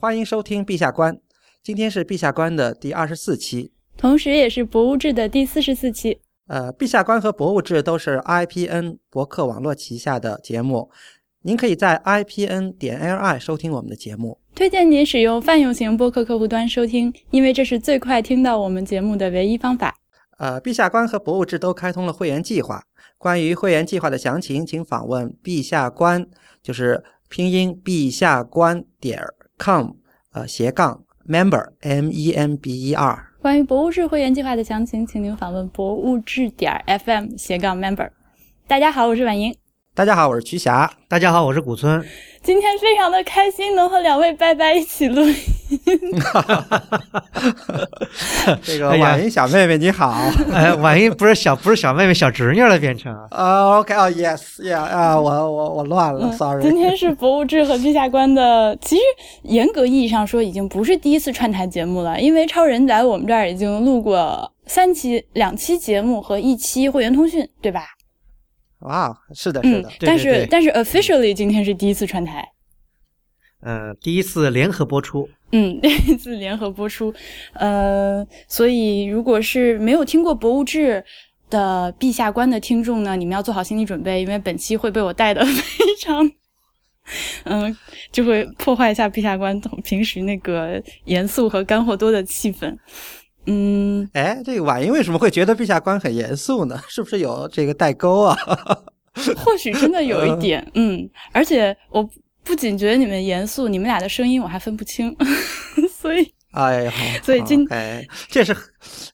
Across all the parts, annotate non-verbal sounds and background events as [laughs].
欢迎收听《陛下观》，今天是《陛下观》的第二十四期，同时也是《博物志》的第四十四期。呃，《陛下观》和《博物志》都是 IPN 博客网络旗下的节目，您可以在 IPN 点 LI 收听我们的节目。推荐您使用泛用型播客客户端收听，因为这是最快听到我们节目的唯一方法。呃，《陛下观》和《博物志》都开通了会员计划，关于会员计划的详情，请访问“陛下观”，就是拼音“陛下观点 com”，呃，斜杠 member m e m b e r。关于博物志会员计划的详情，请您访问博物志点 FM 斜杠 member。大家好，我是婉莹。大家好，我是瞿霞。大家好，我是古村。今天非常的开心，能和两位拜拜一起录音。[laughs] 这个婉莹小妹妹你好，[laughs] 哎，婉莹不是小不是小妹妹，小侄女了变成。啊，OK，哦，Yes，Yeah，啊，我我我乱了，Sorry。今天是博物志和陛下观的，其实严格意义上说，已经不是第一次串台节目了，因为超人在我们这儿已经录过三期、两期节目和一期会员通讯，对吧？哇，是的，是的。但是但是 officially 今天是第一次串台。嗯，第一次联合播出。嗯，[laughs] 第一次联合播出。呃，所以如果是没有听过《博物志》的陛下官的听众呢，你们要做好心理准备，因为本期会被我带的 [laughs] 非常，嗯，就会破坏一下陛下观平时那个严肃和干货多的气氛。嗯，哎，这个婉莹为什么会觉得陛下官很严肃呢？[laughs] 是不是有这个代沟啊？[laughs] 或许真的有一点，嗯，而且我。不仅觉得你们严肃，你们俩的声音我还分不清，[laughs] 所以哎，所以今哎，这是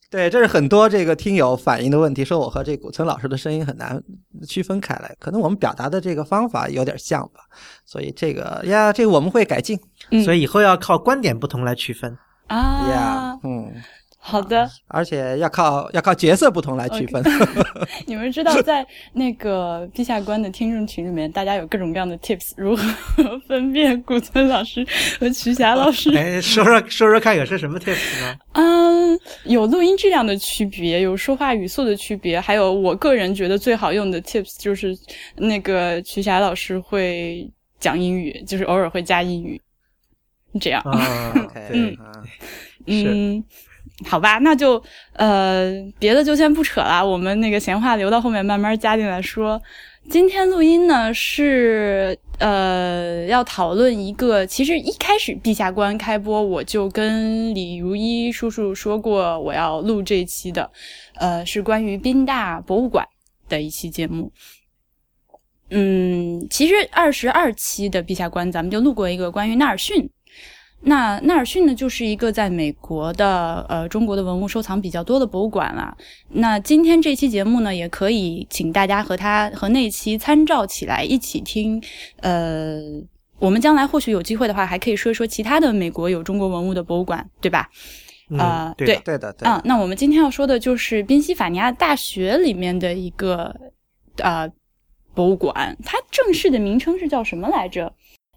对，这是很多这个听友反映的问题，说我和这古村老师的声音很难区分开来，可能我们表达的这个方法有点像吧，所以这个呀，这个我们会改进，所以以后要靠观点不同来区分啊呀，嗯。好的，而且要靠要靠角色不同来区分。[laughs] [laughs] 你们知道，在那个陛下观的听众群里面，大家有各种各样的 tips，如何分辨古村老师和瞿霞老师？哎，说说说说看，有些什么 tips 呢？嗯，有录音质量的区别，有说话语速的区别，还有我个人觉得最好用的 tips 就是那个瞿霞老师会讲英语，就是偶尔会加英语，这样 [laughs] 啊。嗯嗯。好吧，那就呃，别的就先不扯了，我们那个闲话留到后面慢慢加进来说。今天录音呢是呃要讨论一个，其实一开始陛下观开播我就跟李如一叔叔说过我要录这期的，呃是关于宾大博物馆的一期节目。嗯，其实二十二期的陛下观咱们就录过一个关于纳尔逊。那纳尔逊呢，就是一个在美国的呃中国的文物收藏比较多的博物馆了。那今天这期节目呢，也可以请大家和他和那期参照起来一起听。呃，我们将来或许有机会的话，还可以说一说其他的美国有中国文物的博物馆，对吧？啊，对对的，对嗯，那我们今天要说的就是宾夕法尼亚大学里面的一个啊博物馆，它正式的名称是叫什么来着？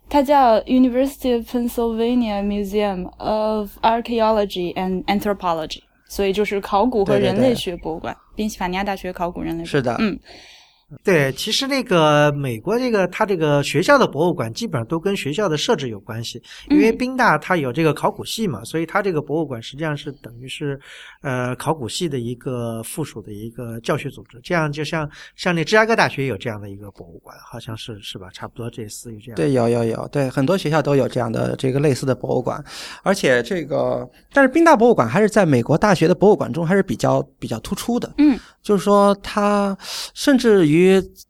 它叫 University of Pennsylvania Museum of Archaeology and Anthropology，所以就是考古和人类学博物馆，宾夕法尼亚大学考古人类是的，嗯。对，其实那个美国这个它这个学校的博物馆基本上都跟学校的设置有关系，因为宾大它有这个考古系嘛，所以它这个博物馆实际上是等于是呃考古系的一个附属的一个教学组织。这样就像像那芝加哥大学有这样的一个博物馆，好像是是吧？差不多这似于这样。对，有有有，对，很多学校都有这样的这个类似的博物馆，而且这个但是宾大博物馆还是在美国大学的博物馆中还是比较比较突出的。嗯。就是说，它甚至于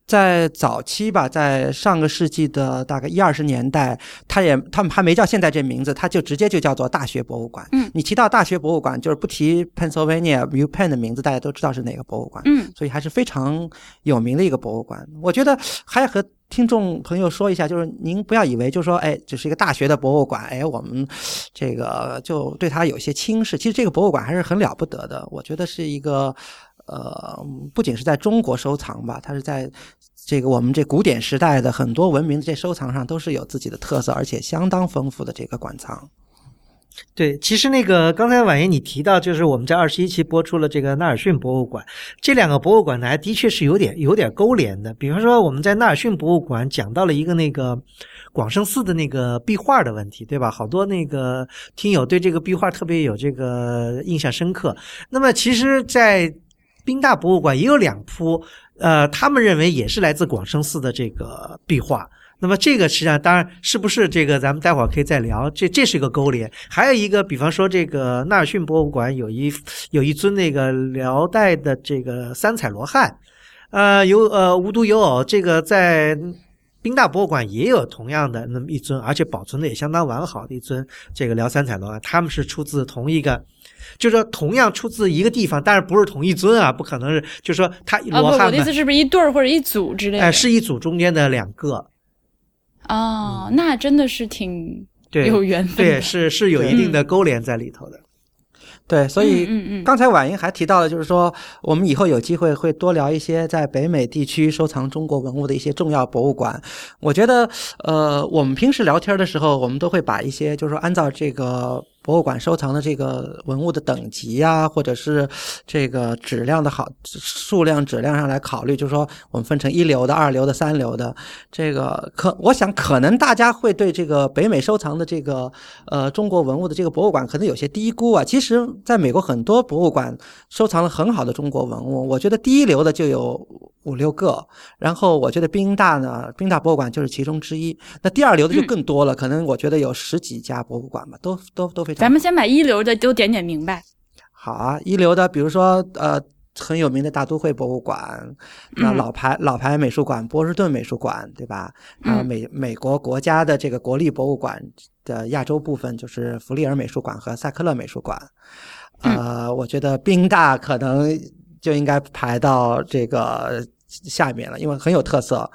在早期吧，在上个世纪的大概一二十年代，它也他们还没叫现在这名字，它就直接就叫做大学博物馆。嗯，你提到大学博物馆，就是不提 Pennsylvania U Penn 的名字，大家都知道是哪个博物馆。嗯，所以还是非常有名的一个博物馆。我觉得还要和听众朋友说一下，就是您不要以为，就是说，哎，只是一个大学的博物馆，哎，我们这个就对它有些轻视。其实这个博物馆还是很了不得的，我觉得是一个。呃，不仅是在中国收藏吧，它是在这个我们这古典时代的很多文明的这收藏上都是有自己的特色，而且相当丰富的这个馆藏。对，其实那个刚才婉言你提到，就是我们在二十一期播出了这个纳尔逊博物馆，这两个博物馆呢，还的确是有点有点勾连的。比方说，我们在纳尔逊博物馆讲到了一个那个广胜寺的那个壁画的问题，对吧？好多那个听友对这个壁画特别有这个印象深刻。那么，其实，在宾大博物馆也有两幅，呃，他们认为也是来自广生寺的这个壁画。那么这个实际上，当然是不是这个，咱们待会儿可以再聊。这这是一个勾连，还有一个，比方说这个纳尔逊博物馆有一有一尊那个辽代的这个三彩罗汉，呃，有呃无独有偶，这个在宾大博物馆也有同样的那么一尊，而且保存的也相当完好的一尊这个辽三彩罗汉，他们是出自同一个，就是说同样出自一个地方，但是不是同一尊啊，不可能是，就是说他罗汉我的意思是不是一对儿或者一组之类的？哎，是一组中间的两个。哦，那真的是挺有缘分，对，是是有一定的勾连在里头的。对，所以嗯嗯，刚才婉莹还提到了，就是说我们以后有机会会多聊一些在北美地区收藏中国文物的一些重要博物馆。我觉得，呃，我们平时聊天的时候，我们都会把一些，就是说按照这个。博物馆收藏的这个文物的等级呀，或者是这个质量的好数量、质量上来考虑，就是说我们分成一流的、二流的、三流的。这个可，我想可能大家会对这个北美收藏的这个呃中国文物的这个博物馆可能有些低估啊。其实，在美国很多博物馆收藏了很好的中国文物，我觉得第一流的就有五六个。然后，我觉得宾大呢，宾大博物馆就是其中之一。那第二流的就更多了，可能我觉得有十几家博物馆吧，都都都非常。咱们先把一流的都点点明白。好啊，一流的，比如说呃很有名的大都会博物馆，那老牌老牌美术馆波士顿美术馆，对吧？啊，美美国国家的这个国立博物馆的亚洲部分就是弗利尔美术馆和萨克勒美术馆。呃，我觉得宾大可能就应该排到这个下面了，因为很有特色。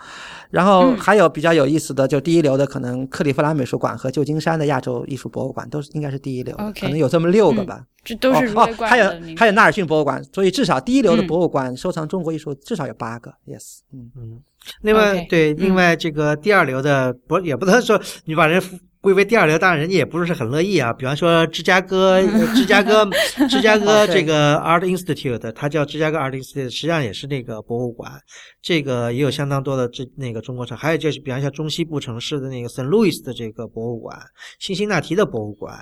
然后还有比较有意思的，就第一流的可能克利夫兰美术馆和旧金山的亚洲艺术博物馆都是应该是第一流，可能有这么六个吧。这都是哦，还有还有纳尔逊博物馆，所以至少第一流的博物馆收藏中国艺术至少有八个。Yes，嗯嗯。另外对，另外这个第二流的不也不能说你把人。归为第二流，当然人家也不是很乐意啊。比方说芝加哥，[laughs] 芝加哥，芝加哥这个 Art Institute，它叫芝加哥 Art Institute，实际上也是那个博物馆。这个也有相当多的这那个中国城，还有就是比方像中西部城市的那个 Saint Louis 的这个博物馆，辛辛那提的博物馆，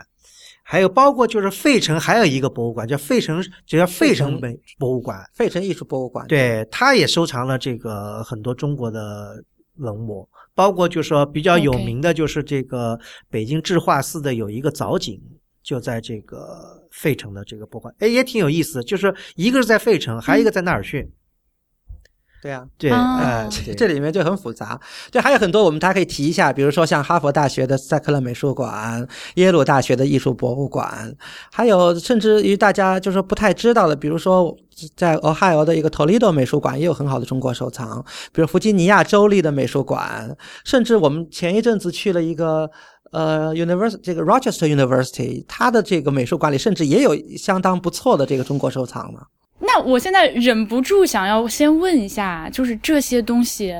还有包括就是费城还有一个博物馆叫费城，就叫费城美博物馆，费城艺术博物馆。对，它也收藏了这个很多中国的文物。包括就说比较有名的就是这个北京智化寺的有一个藻井，就在这个费城的这个博物馆，哎，也挺有意思。就是一个是在费城，还有一个在纳尔逊。对啊，对，呃，这里面就很复杂。对，还有很多我们大家可以提一下，比如说像哈佛大学的塞克勒美术馆、耶鲁大学的艺术博物馆，还有甚至于大家就是不太知道的，比如说在俄亥俄的一个 Toledo 美术馆也有很好的中国收藏，比如弗吉尼亚州立的美术馆，甚至我们前一阵子去了一个呃 University 这个 Rochester University，它的这个美术馆里甚至也有相当不错的这个中国收藏呢。那我现在忍不住想要先问一下，就是这些东西，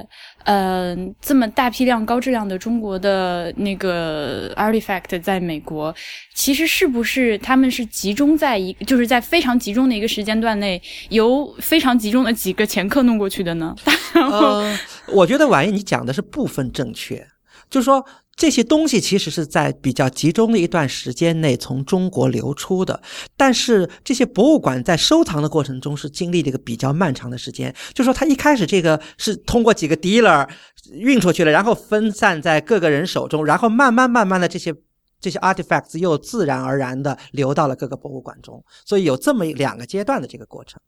嗯，这么大批量、高质量的中国的那个 artifact 在美国，其实是不是他们是集中在一，就是在非常集中的一个时间段内，由非常集中的几个前客弄过去的呢？[laughs] 呃，我觉得婉莹你讲的是部分正确，就是说。这些东西其实是在比较集中的一段时间内从中国流出的，但是这些博物馆在收藏的过程中是经历了一个比较漫长的时间。就说它一开始这个是通过几个 dealer 运出去了，然后分散在各个人手中，然后慢慢慢慢的这些这些 artifacts 又自然而然的流到了各个博物馆中，所以有这么两个阶段的这个过程。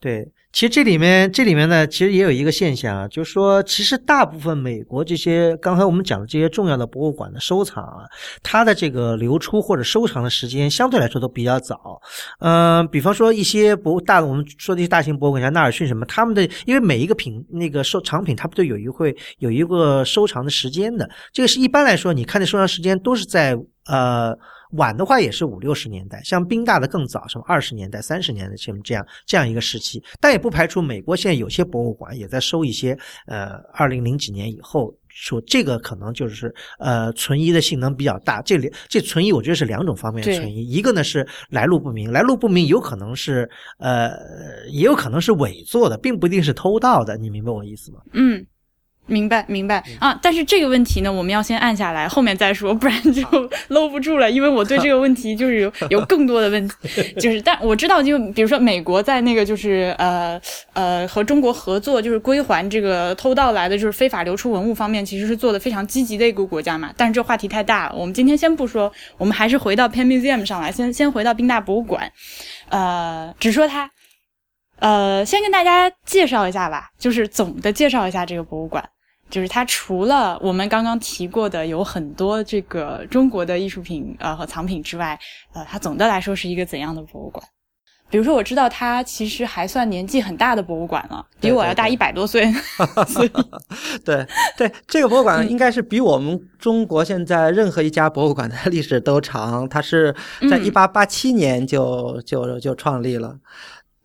对，其实这里面这里面呢，其实也有一个现象啊，就是说，其实大部分美国这些刚才我们讲的这些重要的博物馆的收藏啊，它的这个流出或者收藏的时间相对来说都比较早。嗯，比方说一些博大，我们说的一些大型博物馆，像纳尔逊什么，他们的因为每一个品那个收藏品，它不都有一会有一个收藏的时间的？这个是一般来说，你看的收藏时间都是在呃。晚的话也是五六十年代，像宾大的更早，什么二十年代、三十年代，像这样这样一个时期。但也不排除美国现在有些博物馆也在收一些，呃，二零零几年以后说这个可能就是呃存疑的性能比较大。这里这存疑，我觉得是两种方面的存疑，一个呢是来路不明，来路不明有可能是呃也有可能是伪做的，并不一定是偷盗的。你明白我意思吗？嗯。明白，明白啊！但是这个问题呢，我们要先按下来，后面再说，不然就 [laughs] 搂不住了。因为我对这个问题就是有有更多的问题，[laughs] 就是但我知道，就比如说美国在那个就是呃呃和中国合作，就是归还这个偷盗来的就是非法流出文物方面，其实是做的非常积极的一个国家嘛。但是这话题太大了，我们今天先不说，我们还是回到 Pen Museum 上来，先先回到宾大博物馆，呃，只说它，呃，先跟大家介绍一下吧，就是总的介绍一下这个博物馆。就是它除了我们刚刚提过的有很多这个中国的艺术品呃和藏品之外，呃，它总的来说是一个怎样的博物馆？比如说，我知道它其实还算年纪很大的博物馆了，比我要大一百多岁。[laughs] 所以，[laughs] 对对，这个博物馆应该是比我们中国现在任何一家博物馆的历史都长。它是在一八八七年就就就创立了。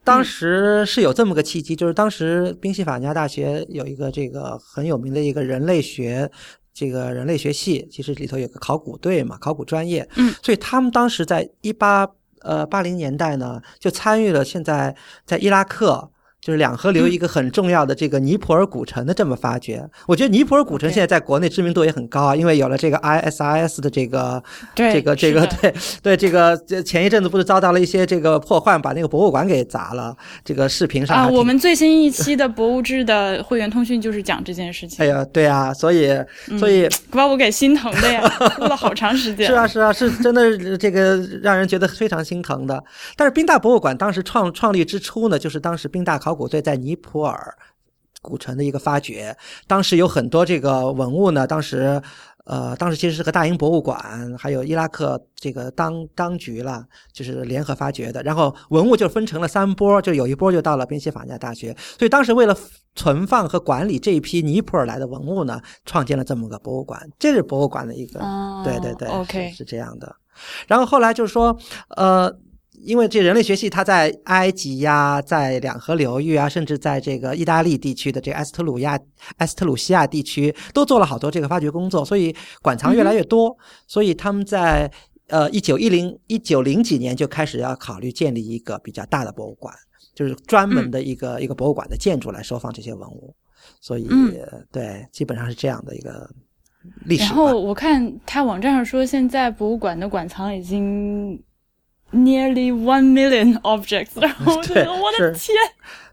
当时是有这么个契机，就是当时宾夕法尼亚大学有一个这个很有名的一个人类学，这个人类学系，其实里头有个考古队嘛，考古专业，嗯，所以他们当时在一八呃八零年代呢，就参与了现在在伊拉克。就是两河流一个很重要的这个尼泊尔古城的这么发掘，我觉得尼泊尔古城现在在国内知名度也很高啊，因为有了这个 ISIS 的这个这个这个 [laughs] 对对这个前一阵子不是遭到了一些这个破坏，把那个博物馆给砸了。这个视频上啊，我们最新一期的博物志的会员通讯就是讲这件事情。哎呀，对啊，所以所以把我给心疼的呀，[laughs] 哭了好长时间。是啊是啊，是真的这个让人觉得非常心疼的。但是宾大博物馆当时创创立之初呢，就是当时宾大考。考古队在尼泊尔古城的一个发掘，当时有很多这个文物呢。当时，呃，当时其实是和大英博物馆还有伊拉克这个当当局了，就是联合发掘的。然后文物就分成了三波，就有一波就到了宾夕法尼亚大学。所以当时为了存放和管理这一批尼泊尔来的文物呢，创建了这么个博物馆。这是博物馆的一个，对对对，OK，是这样的。然后后来就是说，呃。因为这人类学系，它在埃及呀，在两河流域啊，甚至在这个意大利地区的这个埃斯特鲁亚、埃斯特鲁西亚地区，都做了好多这个发掘工作，所以馆藏越来越多。所以他们在呃一九一零一九零几年就开始要考虑建立一个比较大的博物馆，就是专门的一个一个博物馆的建筑来收放这些文物。所以对，基本上是这样的一个历史。然后我看他网站上说，现在博物馆的馆藏已经。Nearly one million objects，然后我觉得我的天，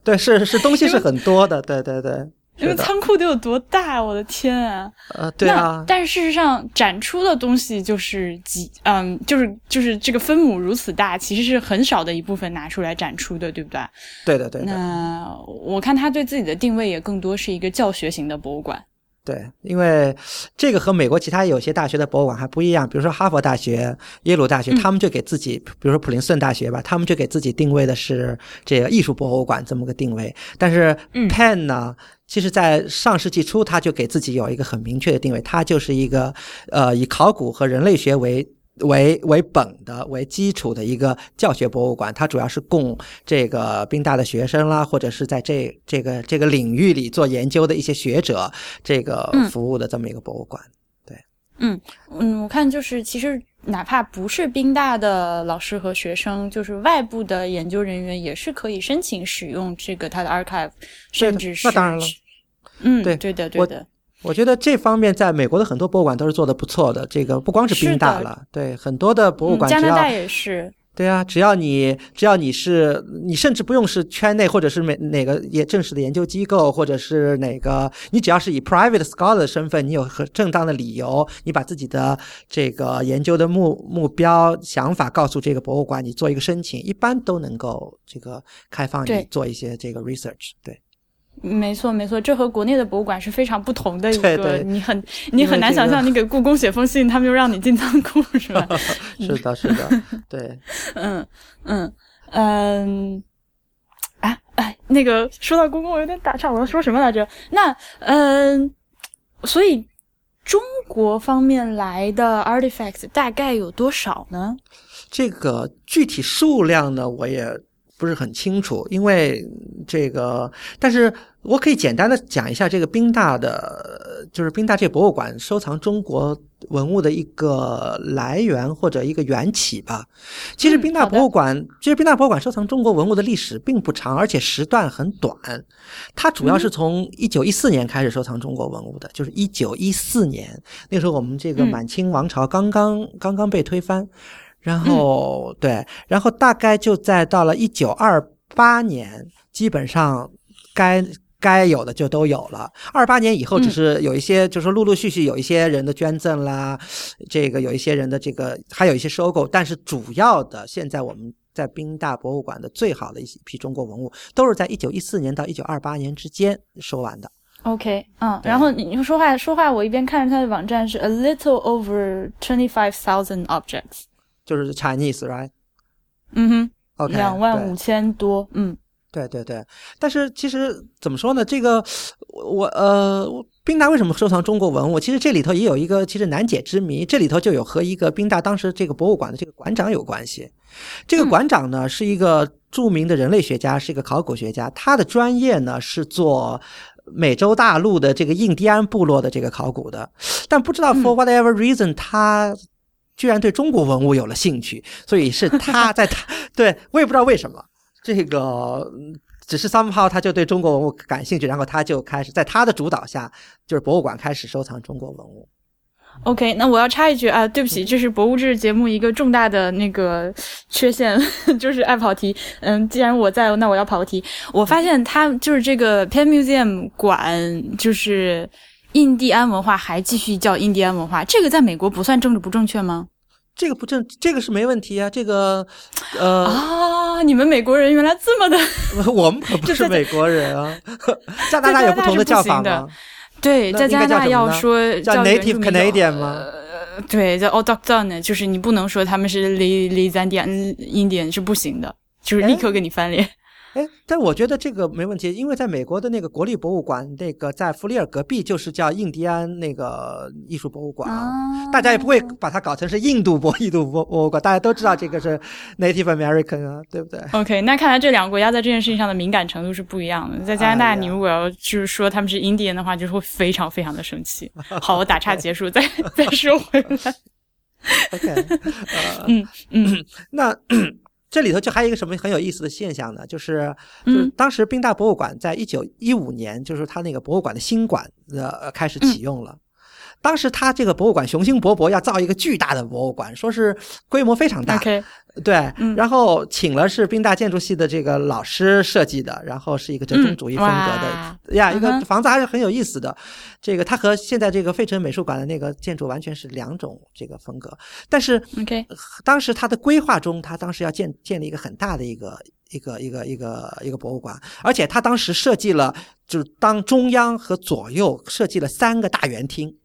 对，是是东西是很多的，对对对，因为仓库得有多大，我的天啊！呃，对啊，但是事实上展出的东西就是几，嗯，就是就是这个分母如此大，其实是很少的一部分拿出来展出的，对不对？对的，对的。那我看他对自己的定位也更多是一个教学型的博物馆。对，因为这个和美国其他有些大学的博物馆还不一样，比如说哈佛大学、耶鲁大学，他们就给自己，比如说普林斯顿大学吧，他们就给自己定位的是这个艺术博物馆这么个定位。但是 Penn 呢，其实在上世纪初他就给自己有一个很明确的定位，它就是一个呃以考古和人类学为。为为本的、为基础的一个教学博物馆，它主要是供这个宾大的学生啦，或者是在这这个这个领域里做研究的一些学者，这个服务的这么一个博物馆。对，嗯嗯，我看就是其实哪怕不是宾大的老师和学生，就是外部的研究人员也是可以申请使用这个它的 archive，甚至是那当然了，嗯，对对的对的。我觉得这方面在美国的很多博物馆都是做的不错的。这个不光是宾大了，对很多的博物馆，加拿大也是。对啊，只要你只要你是你，甚至不用是圈内或者是哪哪个也正式的研究机构，或者是哪个，你只要是以 private scholar 的身份，你有很正当的理由，你把自己的这个研究的目目标想法告诉这个博物馆，你做一个申请，一般都能够这个开放你做一些这个 research。对。没错，没错，这和国内的博物馆是非常不同的一个。你很你很难想象，你给故宫写封信，他们就让你进仓库，是吧？[laughs] 是的，是的，对。[laughs] 嗯嗯嗯，哎哎，那个说到故宫，我有点打岔，我要说什么来着？那嗯，所以中国方面来的 artifacts 大概有多少呢？这个具体数量呢，我也。不是很清楚，因为这个，但是我可以简单的讲一下这个宾大的，就是宾大这博物馆收藏中国文物的一个来源或者一个缘起吧。其实宾大博物馆，其实宾大博物馆收藏中国文物的历史并不长，而且时段很短。它主要是从一九一四年开始收藏中国文物的，就是一九一四年那时候我们这个满清王朝刚刚刚刚被推翻。然后对，然后大概就在到了一九二八年，基本上该该有的就都有了。二八年以后，只是有一些，就是陆陆续续有一些人的捐赠啦，这个有一些人的这个，还有一些收购。但是主要的，现在我们在宾大博物馆的最好的一批中国文物，都是在一九一四年到一九二八年之间收完的。OK，嗯，然后你说话说话，我一边看着他的网站是 a little over twenty five thousand objects。就是 Chinese，right？嗯哼，OK，两万五千多，嗯，对对对。但是其实怎么说呢？这个我呃，宾大为什么收藏中国文物？其实这里头也有一个其实难解之谜。这里头就有和一个宾大当时这个博物馆的这个馆长有关系。这个馆长呢是一个著名的人类学家，是一个考古学家。他的专业呢是做美洲大陆的这个印第安部落的这个考古的。但不知道 for whatever reason 他。居然对中国文物有了兴趣，所以是他在他 [laughs] 对我也不知道为什么，这个只是 somehow 他就对中国文物感兴趣，然后他就开始在他的主导下，就是博物馆开始收藏中国文物。OK，那我要插一句啊，对不起，这是博物志节目一个重大的那个缺陷，[laughs] 就是爱跑题。嗯，既然我在，那我要跑题。我发现他就是这个 Penn Museum 馆，就是。印第安文化还继续叫印第安文化，这个在美国不算政治不正确吗？这个不正，这个是没问题啊。这个，呃啊，你们美国人原来这么的，[laughs] 我们可不是美国人啊。[laughs] 加拿大有不同的叫法吗？对，在加拿大要说叫 Native Canadian 吗？对，叫 Autochthon，就是你不能说他们是 Louisiana Indian 是不行的，就是立刻跟你翻脸。哎，但我觉得这个没问题，因为在美国的那个国立博物馆，那个在弗里尔隔壁就是叫印第安那个艺术博物馆啊，大家也不会把它搞成是印度博 [laughs] 印度博博物馆，大家都知道这个是 Native American 啊，对不对？OK，那看来这两个国家在这件事情上的敏感程度是不一样的。在加拿大，你如果要就是说他们是印第安的话，就是会非常非常的生气。好，我打岔 [laughs] 结束，再 [laughs] 再说回来。OK，嗯嗯，[clears throat] 那。这里头就还有一个什么很有意思的现象呢？就是，就是当时宾大博物馆在一九一五年，就是它那个博物馆的新馆呃开始启用了。当时他这个博物馆雄心勃勃要造一个巨大的博物馆，说是规模非常大。对，然后请了是宾大建筑系的这个老师设计的，然后是一个折中主义风格的呀，一个房子还是很有意思的。这个它和现在这个费城美术馆的那个建筑完全是两种这个风格。但是，OK，当时它的规划中，它当时要建建立一个很大的一个一个一个一个一个博物馆，而且他当时设计了，就是当中央和左右设计了三个大圆厅。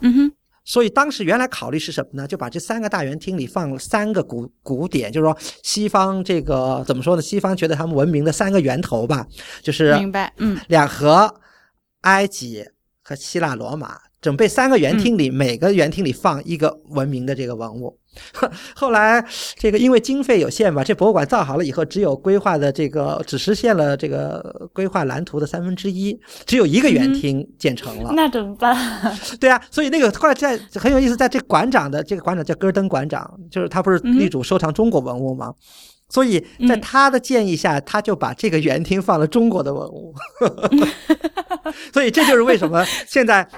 嗯哼。所以当时原来考虑是什么呢？就把这三个大圆厅里放了三个古古典，就是说西方这个怎么说呢？西方觉得他们文明的三个源头吧，就是明白，嗯，两河、埃及和希腊罗马。准备三个园厅里，每个园厅里放一个文明的这个文物。[laughs] 后来这个因为经费有限吧，这博物馆造好了以后，只有规划的这个只实现了这个规划蓝图的三分之一，只有一个园厅建成了。那怎么办？[laughs] 对啊，所以那个后来在很有意思，在这馆长的这个馆长叫戈登馆长，就是他不是力主收藏中国文物吗？所以在他的建议下，他就把这个园厅放了中国的文物。[laughs] 所以这就是为什么现在。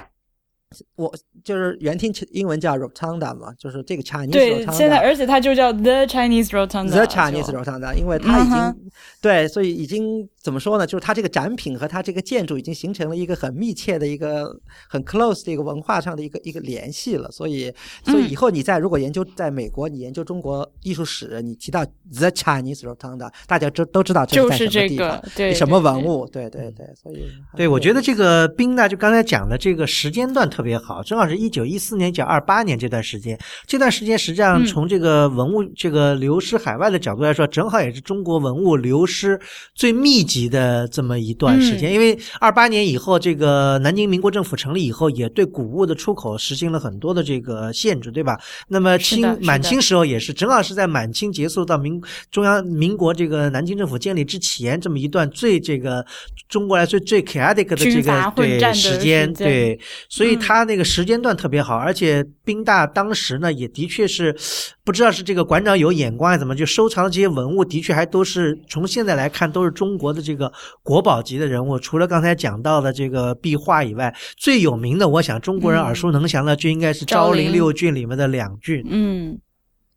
我就是原听英文叫 Rotunda 嘛，就是这个 Chinese。Rotunda。对，现在而且它就叫 The Chinese Rotunda。The Chinese Rotunda，因为它已经对，所以已经怎么说呢？就是它这个展品和它这个建筑已经形成了一个很密切的一个很 close 的一个文化上的一个一个联系了。所以，所以以后你在如果研究在美国，你研究中国艺术史，你提到 The Chinese Rotunda，大家都都知道这是在什么地方，对什么文物？对对对，所以对我觉得这个冰呢就刚才讲的这个时间段。特别好，正好好是一九一四年九二八年这段时间。这段时间实际上从这个文物这个流失海外的角度来说，正好也是中国文物流失最密集的这么一段时间。因为二八年以后，这个南京民国政府成立以后，也对古物的出口实行了很多的这个限制，对吧？那么清满清时候也是，正好是在满清结束到民中央民国这个南京政府建立之前这么一段最这个中国来说最 chaotic 的这个对时间，对，所以它那个时间段特别好，而且宾大当时呢也的确是不知道是这个馆长有眼光还是怎么，就收藏的这些文物的确还都是从现在来看都是中国的这个国宝级的人物。除了刚才讲到的这个壁画以外，最有名的，我想中国人耳熟能详的就应该是昭陵六骏里面的两郡。嗯，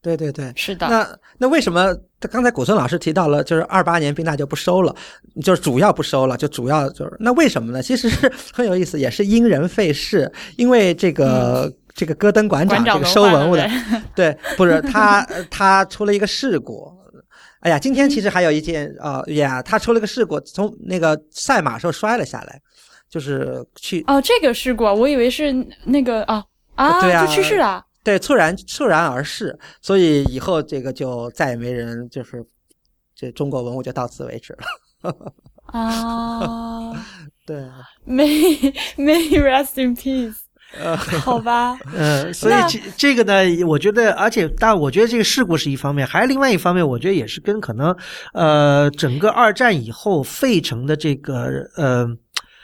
对对对，是的。那那为什么？刚才古村老师提到了，就是二八年宾大就不收了，就是主要不收了，就主要就是那为什么呢？其实是很有意思，也是因人废事。因为这个这个戈登馆长这个收文物的，对，不是他他出了一个事故。哎呀，今天其实还有一件啊呀，他出了个事故，从那个赛马时候摔了下来，就是去哦，这个事故我以为是那个啊啊，就去世了。对，猝然猝然而逝，所以以后这个就再也没人，就是这中国文物就到此为止了。[laughs] 啊，对，May [laughs] May rest in peace。呃，好吧。嗯，所以这这个呢，我觉得，而且，但我觉得这个事故是一方面，还有另外一方面，我觉得也是跟可能，呃，整个二战以后费城的这个呃。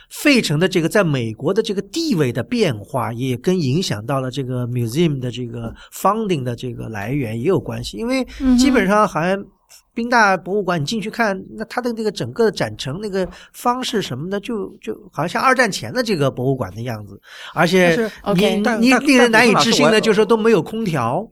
费城的这个在美国的这个地位的变化，也跟影响到了这个 museum 的这个 funding 的这个来源也有关系。因为基本上好像宾大博物馆，你进去看，那它的那个整个的展陈那个方式什么的，就就好像像二战前的这个博物馆的样子。而且你你令人难以置信的，就是说都没有空调。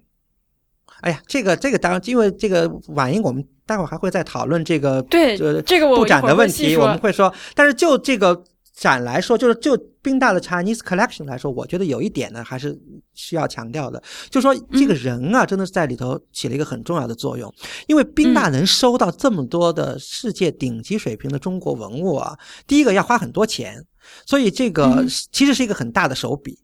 哎呀，这个这个当然，因为这个晚英，我们待会儿还会再讨论这个对这个布展的问题，我们会说，但是就这个。展来说，就是就宾大的 Chinese collection 来说，我觉得有一点呢，还是需要强调的，就是说这个人啊，真的是在里头起了一个很重要的作用。因为宾大能收到这么多的世界顶级水平的中国文物啊，第一个要花很多钱，所以这个其实是一个很大的手笔。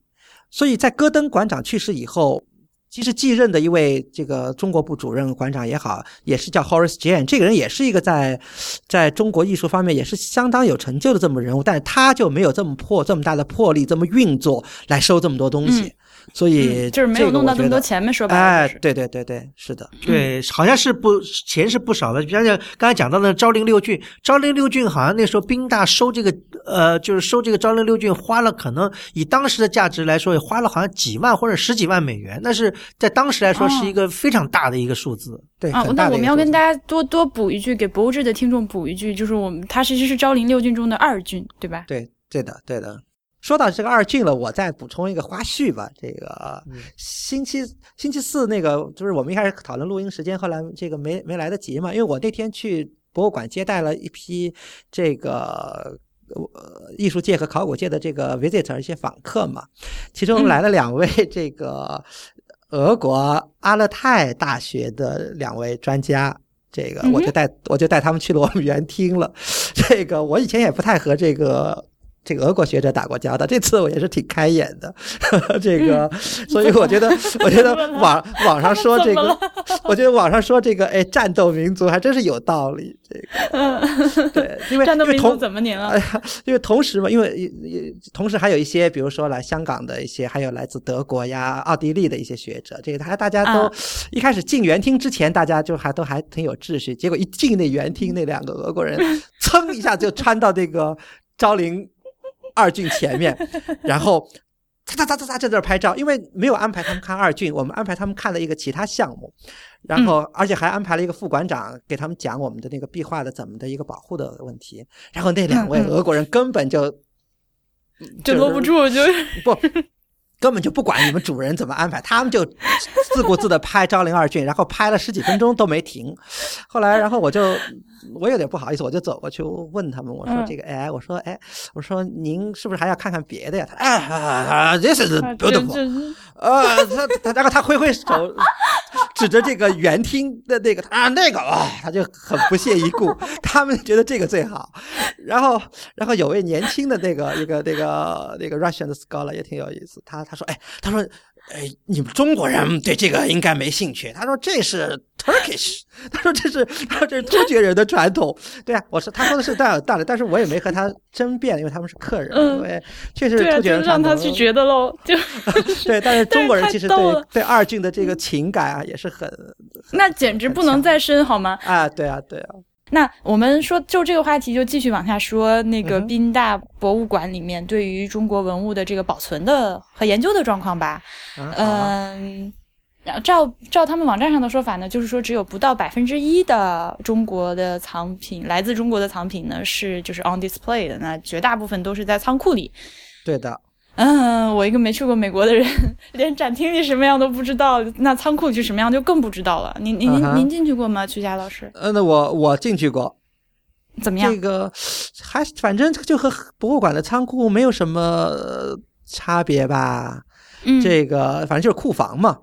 所以在戈登馆长去世以后。其实继任的一位这个中国部主任馆长也好，也是叫 Horace Jane，这个人也是一个在在中国艺术方面也是相当有成就的这么人物，但是他就没有这么破这么大的魄力，这么运作来收这么多东西。所以就是没有弄到这么多钱没说白了。哎，对对对对，是的，对，好像是不钱是不少的。比方讲，刚才讲到的昭陵六郡，昭陵六郡好像那时候兵大收这个呃，就是收这个昭陵六郡，花了可能以当时的价值来说，也花了好像几万或者十几万美元。那是在当时来说是一个非常大的一个数字。对啊，那我们要跟大家多多补一句，给博物志的听众补一句，就是我们它其实是昭陵六郡中的二郡，对吧？对，对的，对的。说到这个二郡了，我再补充一个花絮吧。这个星期星期四那个，就是我们一开始讨论录音时间，后来这个没没来得及嘛。因为我那天去博物馆接待了一批这个呃艺术界和考古界的这个 visitor 一些访客嘛，其中来了两位这个俄国阿勒泰大学的两位专家，这个我就带我就带他们去了我们园厅了。[laughs] 这个我以前也不太和这个。这个俄国学者打过交道，这次我也是挺开眼的。这个，所以我觉得，我觉得网网上说这个，我觉得网上说这个，哎，战斗民族还真是有道理。这个，对，因为战斗民族怎么拧啊？哎呀，因为同时嘛，因为同时还有一些，比如说来香港的一些，还有来自德国呀、奥地利的一些学者。这个还大家都一开始进园厅之前，大家就还都还挺有秩序。结果一进那园厅，那两个俄国人 [laughs] 噌一下就穿到这个昭陵。二郡前面，然后嚓嚓嚓嚓嚓在这儿拍照，因为没有安排他们看二郡，我们安排他们看了一个其他项目，然后而且还安排了一个副馆长给他们讲我们的那个壁画的怎么的一个保护的问题，然后那两位俄国人根本就 [laughs] 就搂不住，[laughs] 就不根本就不管你们主人怎么安排，他们就自顾自的拍昭陵二郡，然后拍了十几分钟都没停，后来然后我就。我有点不好意思，我就走过去问他们，我说嗯这个哎，我说哎，我说您是不是还要看看别的呀？他哎啊，this is beautiful，这呃，他他然后他挥挥手，[laughs] 指着这个园厅的那个啊那个啊，他就很不屑一顾，[laughs] 他们觉得这个最好。然后然后有位年轻的那个一个那个那个 Russian 的 scholar 也挺有意思，他他说哎，他说哎，你们中国人对这个应该没兴趣。他说这是 Turkish，[laughs] 他说这是他说这是突厥人的传统。对啊，我说他说的是大有道理，但是我也没和他争辩，因为他们是客人，嗯因为确实是突厥就人传统。让他去觉得喽，就 [laughs] [laughs] 对，但是中国人其实对对二郡的这个情感啊，也是很那简直不能再深好吗？啊，对啊，对啊，那我们说就这个话题就继续往下说，那个宾大博物馆里面对于中国文物的这个保存的和研究的状况吧。嗯，照照他们网站上的说法呢，就是说只有不到百分之一的中国的藏品，来自中国的藏品呢是就是 on display 的，那绝大部分都是在仓库里。对的，嗯，我一个没去过美国的人，连展厅里什么样都不知道，那仓库里是什么样就更不知道了。您您您您进去过吗，曲佳老师？呃，那我我进去过，怎么样这？个还反正就和博物馆的仓库没有什么呃差别吧，嗯，这个反正就是库房嘛。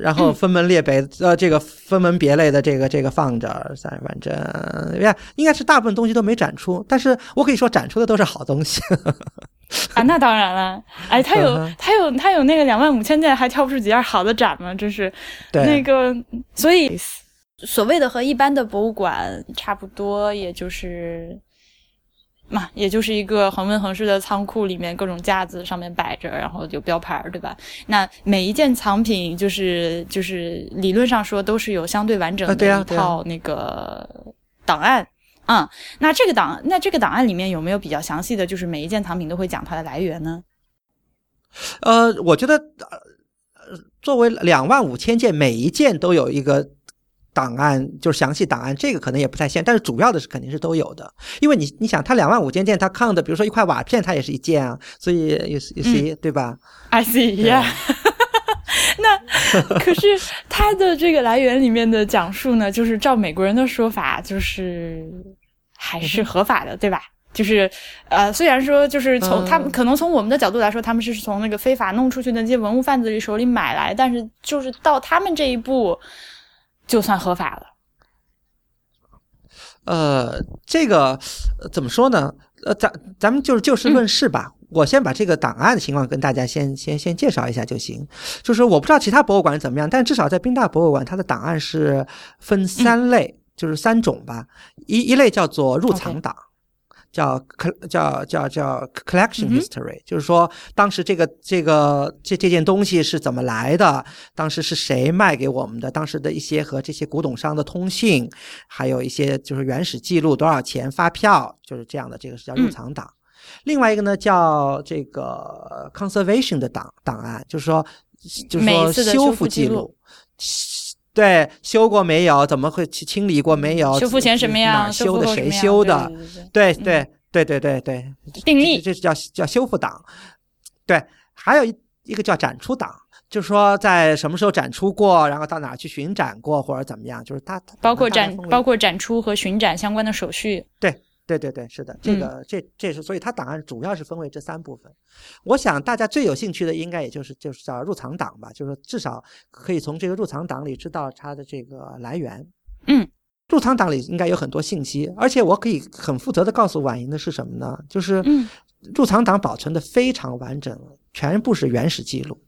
然后嗯。分门列别，呃，这个分门别类的这个这个放着，反反正呀，应该是大部分东西都没展出，但是我可以说展出的都是好东西。[laughs] 啊，那当然了，哎，他有嗯他有他有那个两万五千件，还挑不出几件好的展吗？真是对，那个，所以所谓的和一般的博物馆差不多，也就是嘛，也就是一个恒温恒湿的仓库里面各种架子上面摆着，然后有标牌儿，对吧？那每一件藏品就是就是理论上说都是有相对完整的一套那个档案。嗯，那这个档那这个档案里面有没有比较详细的，就是每一件藏品都会讲它的来源呢？呃，我觉得呃，作为两万五千件，每一件都有一个档案，就是详细档案，这个可能也不太限，但是主要的是肯定是都有的，因为你你想，它两万五千件，它抗的，比如说一块瓦片，它也是一件啊，所以 you you see、对吧？I see, yeah。[laughs] 那 [laughs] 可是它的这个来源里面的讲述呢，就是照美国人的说法，就是还是合法的，对吧？就是呃，虽然说就是从嗯他们可能从我们的角度来说，他们是从那个非法弄出去的那些文物贩子手里买来，但是就是到他们这一步，就算合法了。呃，这个、呃怎么说呢？呃，咱咱们就是就事论事吧。我先把这个档案的情况跟大家先先先介绍一下就行。就是我不知道其他博物馆怎么样，但至少在宾大博物馆，它的档案是分三类，就是三种吧。一一类叫做入藏档。叫叫叫叫 collection history，、就是说当时这个这个这这件东西是怎么来的，当时是谁卖给我们的，当时的一些和这些古董商的通信，还有一些就是原始记录多少钱发票，就是这样的，这个是叫入嗯藏档。另外一个呢叫这个 conservation 的档档案，就是说就是说修修复记录。对，修过没有？怎么会清清理过没有？修复前什么样？修的谁修的？对对对对对对，定义这叫叫修复党。对，还有一一个叫展出党，就是说在什么时候展出过，然后到哪去巡展过或者怎么样，就是他包括展包括展出和巡展相关的手续。对对对对，是的，这个、这这是所以它档案主要是分为这三部分。我想大家最有兴趣的应该也就是就是叫入藏档吧，就是至少可以从这个入藏档里知道它的这个来源。嗯，入藏档里应该有很多信息，而且我可以很负责的告诉婉莹的是什么呢？就是嗯入藏档保存的非常完整，全部是原始记录。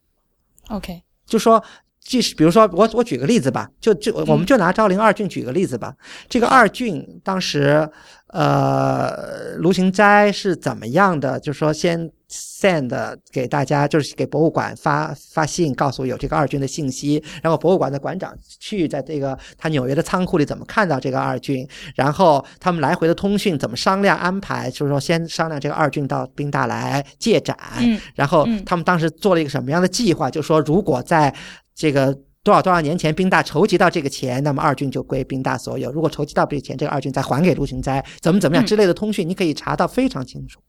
，OK，就说，即使比如说我我举个例子吧，就就我们就拿昭陵二郡举个例子吧。这个二郡当时，呃，卢行斋是怎么样的？就是说先 send 给大家，就是给博物馆发发信，告诉有这个二郡的信息，然后博物馆的馆长去在这个他纽约的仓库里怎么看到这个二郡，然后他们来回的通讯怎么商量安排，就是说先商量这个二郡到宾大来借展，嗯然后嗯他们当时做了一个什么样的计划？就说如果在这个多少多少年前宾大筹集到这个钱，那么二郡就归宾大所有；如果筹集到这个钱，这个二郡再还给陆行斋，怎么怎么样嗯之类的通讯，你可以查到非常清楚。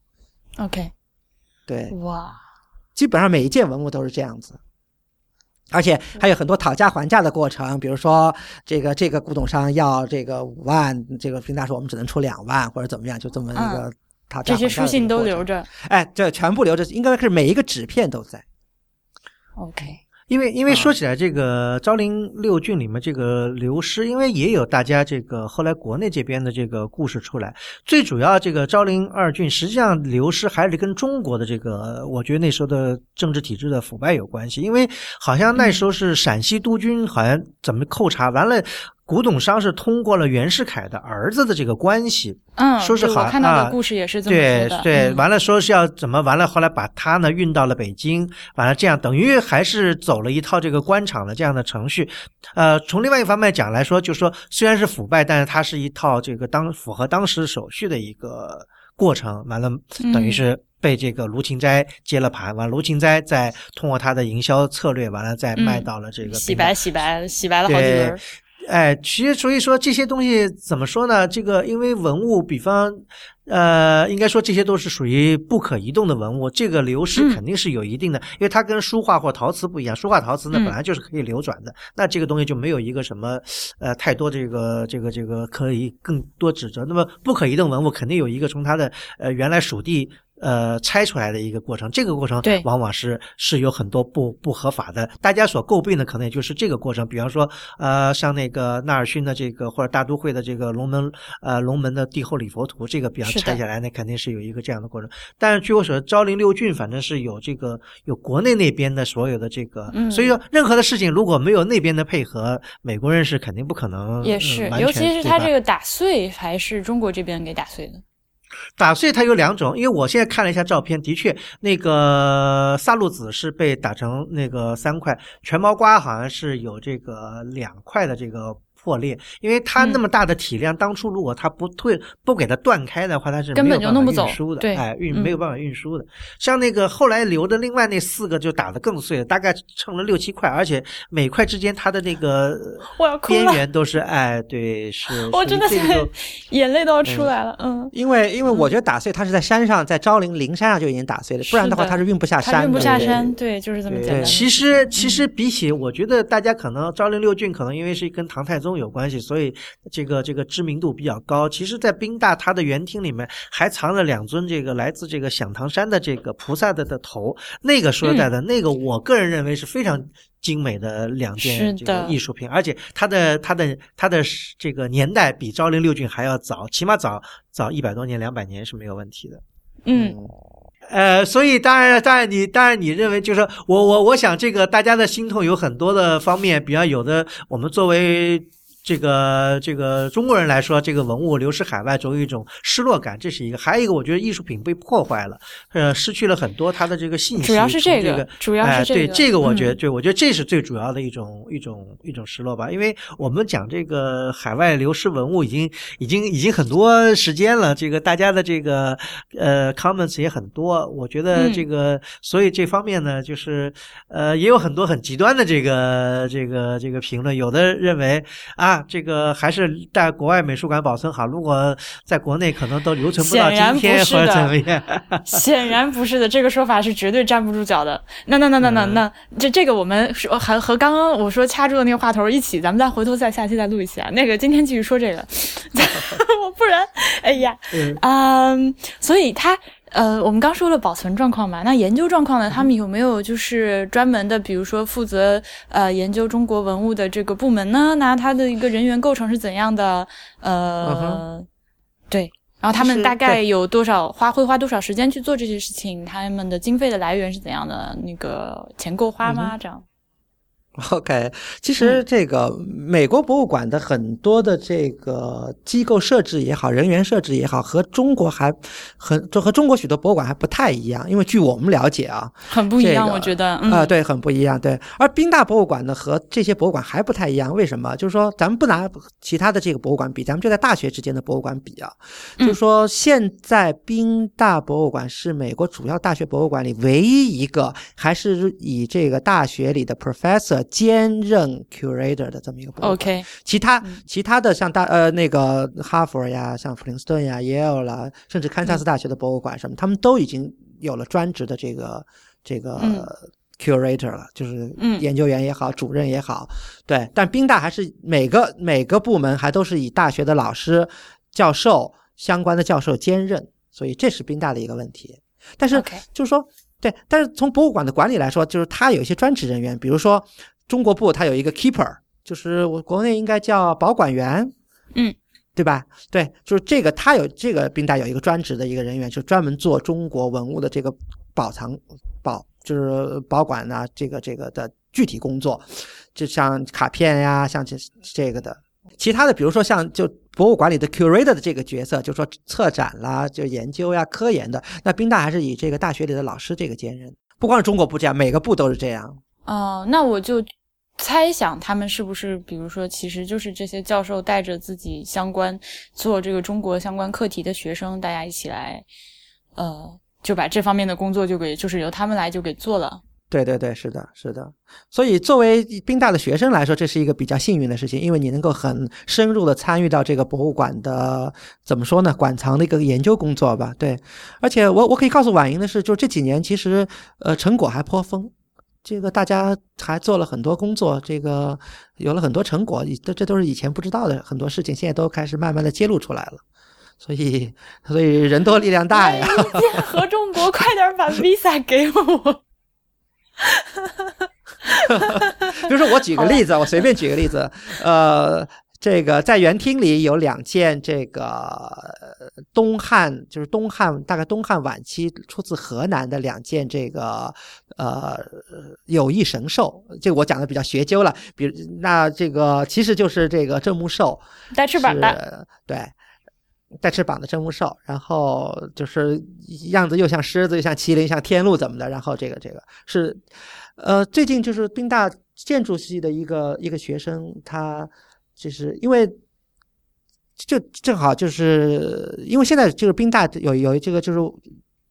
OK，对，哇，基本上每一件文物都是这样子。而且还有很多讨价还价的过程，比如说这个这个古董商要这个五万，这个宾大说我们只能出两万或者怎么样，就这么一个讨价还价的这些书信都留。着。哎，这全部留着，应该是每一个纸片都在。OK，因为因为啊说起来，这个昭陵六郡里面这个流失，因为也有大家这个后来国内这边的这个故事出来。最主要，这个昭陵二郡实际上流失还是跟中国的这个，我觉得那时候的政治体制的腐败有关系。因为好像那时候是陕西督军，好像怎么扣查完了。古董商是通过了袁世凯的儿子的这个关系，嗯，说是好看的故事也是这么对说的。对，嗯完了说是要怎么，完了后来把他呢运到了北京，完了这样等于还是走了一套这个官场的这样的程序。呃，从另外一方面讲来说，就是说虽然是腐败，但是它是一套这个当符合当时手续的一个过程。完了，等于嗯是被这个卢芹斋接了盘，完了卢芹斋再通过他的营销策略，完了再卖嗯到了这个洗白洗白洗白了好几轮儿。哎，其实所以说这些东西怎么说呢？这个因为文物，比方，呃，应该说这些都是属于不可移动的文物，这个流失嗯肯定是有一定的，因为它跟书画或陶瓷不一样，书画陶瓷呢嗯本来就是可以流转的，那这个东西就没有一个什么呃太多这个这个这个可以更多指责。那么不可移动文物肯定有一个从它的呃原来属地。呃，拆出来的一个过程，这个过程对往往是是有很多不不合法的。大家所诟病的可能也就是这个过程，比方说，呃，像那个纳尔逊的这个或者大都会的这个龙门呃龙门的帝后礼佛图，这个比方拆下来，那肯定是有一个这样的过程。但是据我所知，昭陵六骏反正是有这个有国内那边的所有的这个，嗯所以说任何的事情如果没有那边的配合，美国人是肯定不可能也是嗯，尤其是他这个打碎还是中国这边给打碎的。[laughs] 打碎它有两种，因为我现在看了一下照片，的确，那个萨路子是被打成那个三块，全毛瓜好像是有这个两块的这个破裂，因为它那么大的体量，当初如果它不退不给它断开的话，它是根没有办法本就弄不走运输的，对哎，运嗯没有办法运输的。像那个后来留的另外那四个就打得更碎了，大概称了六七块，而且每块之间它的那个 [laughs] 边缘都是哎，对，是，[laughs] 我真的 [laughs] 眼泪都要出来了。嗯，因为因为我觉得打碎它是在山上，在昭陵灵山上就已经打碎了，不然的话它是运不下山的。运不下对山，对，就是这么简单的。其实，其实比起，我觉得大家可能昭陵六郡可能因为是跟唐太宗有关系，所以这个这个知名度比较高。其实，在宾大它的园厅里面还藏了两尊这个来自这个响堂山的这个菩萨的的头，那个说实在的，那个我个人认为是非常。精美的两件这个艺术品，而且它的它的它的这个年代比昭陵六骏还要早，起码早早一百多年、两百年是没有问题的。嗯，呃，所以当然，当然你当然你认为就是说我我我想这个大家的心痛有很多的方面，比方有的我们作为。这个这个中国人来说，这个文物流失海外，总有一种失落感，这是一个；还有一个，我觉得艺术品被破坏了，呃，失去了很多它的这个信息。主要是这这个主要是这个这个，我觉得，嗯对我觉得这是最主要的一种一种一种失落吧。因为我们讲这个海外流失文物已经已经已经很多时间了，这个大家的这个呃 comments 也很多。我觉得嗯这个，所以这方面呢，就是呃也有很多很极端的这个这个这个评论，有的认为啊，这个还是在国外美术馆保存好，如果在国内可能都留存不到今天或者的怎么样。[laughs] [laughs] 显然不是的，这个说法是绝对站不住脚的。那那那那那嗯那，这这个我们说还和刚刚我说掐住的那个话头一起，咱们再回头再下期再录一期啊。那个今天继续说这个，[laughs] 我不然，哎呀，嗯嗯，所以他呃，我们刚说了保存状况嘛，那研究状况呢？他们有没有就是专门的，比如说负责呃研究中国文物的这个部门呢？那它的一个人员构成是怎样的？呃，嗯对。然后他们大概有多少花会花多少时间去做这些事情？他们的经费的来源是怎样的？那个钱够花吗？这样 [laughs] OK，其实嗯这个美国博物馆的很多的这个机构设置也好，人员设置也好，和中国还很就和中国许多博物馆还不太一样。因为据我们了解啊，很不一样，这个我觉得。啊、嗯，对，很不一样。对，而宾大博物馆呢和这些博物馆还不太一样，为什么？就是说，咱们不拿其他的这个博物馆比，咱们就在大学之间的博物馆比啊。嗯就是说，现在宾大博物馆是美国主要大学博物馆里唯一一个还是以这个大学里的 professor 兼任 curator 的这么一个博物馆。OK，其他嗯其他的像大呃那个哈佛呀，像普林斯顿呀、耶鲁啦，甚至堪萨斯大学的博物馆什么，他们都已经有了专职的这个这个嗯 curator 了，就是嗯研究员也好，主任也好，对。但宾大还是每个每个部门还都是以大学的老师、教授相关的教授兼任，所以这是宾大的一个问题。但是就是说，对，但是从博物馆的管理来说，就是他有一些专职人员，比如说中国部它有一个 keeper，就是我国内应该叫保管员，嗯，对吧？对，就是这个，他有这个兵大有一个专职的一个人员，就专门做中国文物的这个保藏保，就是保管呐、这个这个的具体工作，就像卡片呀，像这这个的。其他的，比如说像就博物馆里的 curator 的这个角色，就说策展啦，就研究呀、科研的，那宾大还是以这个大学里的老师这个兼任。不光是中国部这样，每个部都是这样。哦，那我就猜想他们是不是，比如说，其实就是这些教授带着自己相关做这个中国相关课题的学生，大家一起来，呃，就把这方面的工作就给，就是由他们来就给做了。对对对，是的，是的。所以作为宾大的学生来说，这是一个比较幸运的事情，因为你能够很深入的参与到这个博物馆的怎么说呢，馆藏的一个研究工作吧。对，而且我我可以告诉婉莹的是，就这几年其实呃成果还颇丰。这个大家还做了很多工作，这个有了很多成果，这这都是以前不知道的很多事情，现在都开始慢慢的揭露出来了。所以，所以人多力量大呀。建合众国，[laughs] 快点把 visa 给我。[laughs] 比如说，我举个例子，我随便举个例子，呃，这个在园厅里有两件这个呃东汉，就是东汉大概东汉晚期出自河南的两件这个呃有翼神兽，这个我讲的比较学究了，比如那这个其实就是这个镇木兽，带翅膀的，对。带翅膀的真木兽，然后就是样子又像狮子，又像麒麟，像天鹿怎么的？然后这个这个是，呃，最近就是宾大建筑系的一个一个学生，他就是因为就正好就是因为现在就是宾大有有这个就是。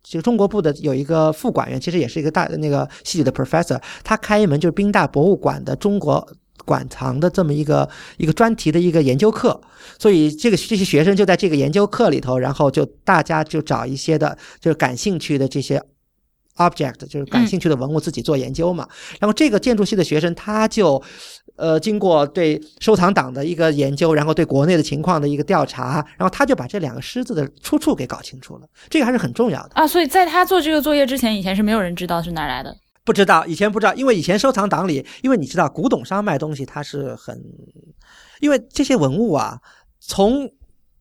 这个中国部的有一个副馆员，其实也是一个大那个系里的 professor，他开一门就是宾大博物馆的中国馆藏的这么一个一个专题的一个研究课，所以这个这些学生就在这个研究课里头，然后就大家就找一些的，就是感兴趣的这些 object，就是感兴趣的文物自己做研究嘛。然后这个建筑系的学生他就。呃，经过对收藏党的一个研究，然后对国内的情况的一个调查，然后他就把这两个狮子的出处给搞清楚了，这个还是很重要的。啊，所以在他做这个作业之前，以前是没有人知道是哪来的。不知道，以前不知道，因为以前收藏党里，因为你知道古董商卖东西，他是很，因为这些文物啊，从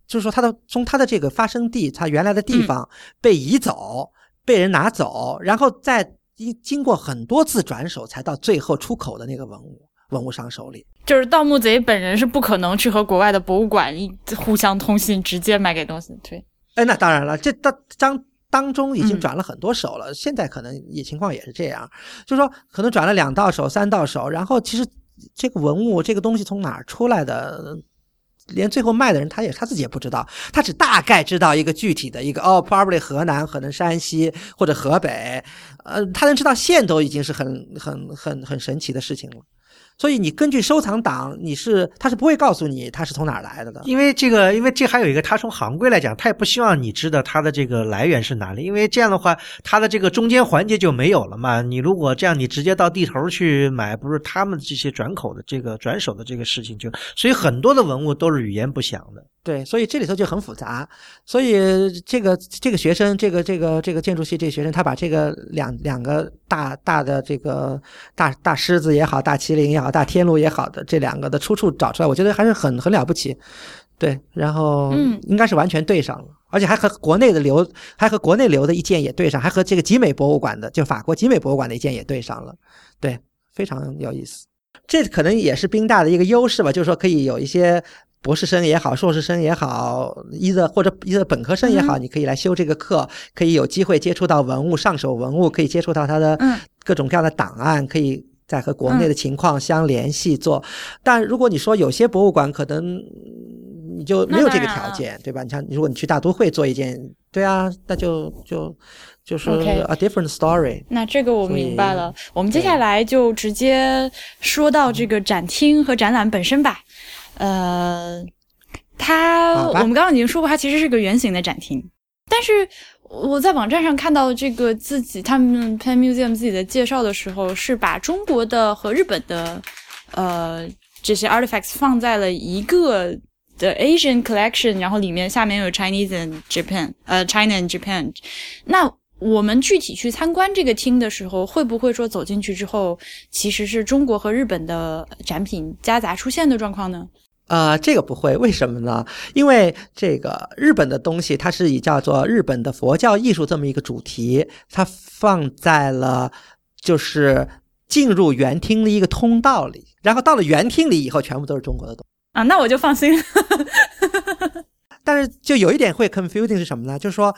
就是说它的从它的这个发生地，它原来的地方被移走，被人拿走，然后再经经过很多次转手，才到最后出口的那个文物。文物商手里，就是盗墓贼本人是不可能去和国外的博物馆一互相通信，直接卖给东西。对，哎，那当然了，这当当当中已经转了很多手了，现在可能也情况也是这样，就是说可能转了两到手、三到手，然后其实这个文物这个东西从哪儿出来的，连最后卖的人他也他自己也不知道，他只大概知道一个具体的一个哦，probably 河南、可能山西或者河北，呃，他能知道县都已经是很很很很神奇的事情了。所以你根据收藏档，你是他是不会告诉你他是从哪儿来的的，因为这个，因为这还有一个，他从行规来讲，他也不希望你知道他的这个来源是哪里，因为这样的话，他的这个中间环节就没有了嘛。你如果这样，你直接到地头去买，不是他们这些转口的这个转手的这个事情就，所以很多的文物都是语言不详的。对，所以这里头就很复杂。所以这个这个学生，这个这个这个建筑系这个学生，他把这个两两个大大的这个大大狮子也好，大麒麟也好，大天炉也好的这两个的出处找出来，我觉得还是很很了不起。对，然后嗯应该是完全对上了，而且还和国内的留，还和国内留的一件也对上，还和这个集美博物馆的，就法国集美博物馆的一件也对上了。对，非常有意思。这可能也是宾大的一个优势吧，就是说可以有一些。博士生也好，硕士生也好，一的或者一的本科生也好，嗯你可以来修这个课，可以有机会接触到文物、上手文物，可以接触到它的嗯各种各样的档案，可以在和国内的情况相联系做。但如果你说有些博物馆可能你就没有这个条件，对吧？你像如果你去大都会做一件，对啊，那就就就是 a different story。那这个我明白了。我们接下来就直接说到这个展厅和展览本身吧。呃，它我们刚刚已经说过，它其实是个圆形的展厅。但是我在网站上看到这个自己他们 Pan Museum 自己的介绍的时候，是把中国的和日本的呃这些 artifacts 放在了一个的 Asian collection，然后里面下面有 Chinese and Japan，呃 China and Japan。那我们具体去参观这个厅的时候，会不会说走进去之后，其实是中国和日本的展品夹杂出现的状况呢？呃，这个不会，为什么呢？因为这个日本的东西，它是以叫做日本的佛教艺术这么一个主题，它放在了就是进入园厅的一个通道里，然后到了园厅里以后，全部都是中国的东西啊，那我就放心。但是就有一点会 confusing 是什么呢？就是说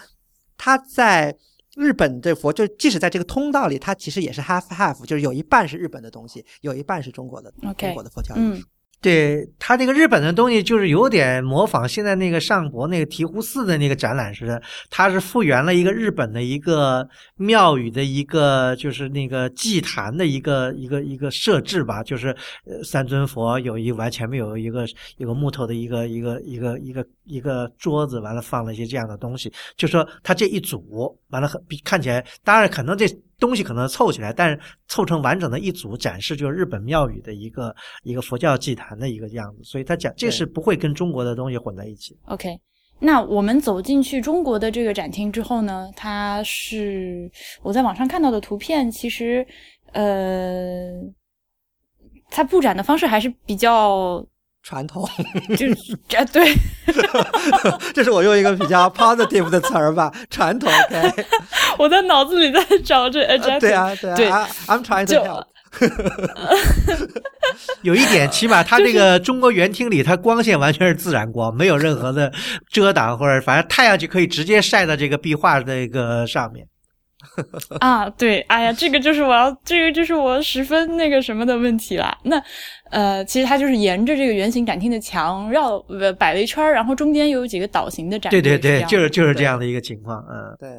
它在日本的佛，就即使在这个通道里，它其实也是 half half，就是有一半是日本的东西，有一半是中国的中国的佛教艺术。对他这个日本的东西，就是有点模仿现在那个上博那个醍醐寺的那个展览似的，它是复原了一个日本的一个庙宇的一个，就是那个祭坛的一个一个一个设置吧，就是三尊佛有一完前面有一个有个木头的一个一个一个一个一个桌子，完了放了一些这样的东西，就说它这一组完了比看起来，当然可能这。东西可能凑起来，但是凑成完整的一组展示，就是日本庙宇的一个一个佛教祭坛的一个样子。所以他讲这是不会跟中国的东西混在一起。OK，那我们走进去中国的这个展厅之后呢，它是我在网上看到的图片，其实呃，它布展的方式还是比较。传统，[laughs] 就是这对，[laughs] 这是我用一个比较 positive 的词儿吧。[laughs] 传统，OK。我在脑子里在找这，对啊，对啊，I'm trying to help。有一点，起码它这个中国园厅里，它光线完全是自然光，没有任何的遮挡，或者反正太阳就可以直接晒到这个壁画这个上面。[laughs] 啊，对，哎呀，这个就是我要，这个就是我十分那个什么的问题啦。那，呃，其实它就是沿着这个圆形展厅的墙绕呃摆了一圈，然后中间又有几个岛形的展厅。对对对，就是就是这样的一个情况，嗯，对。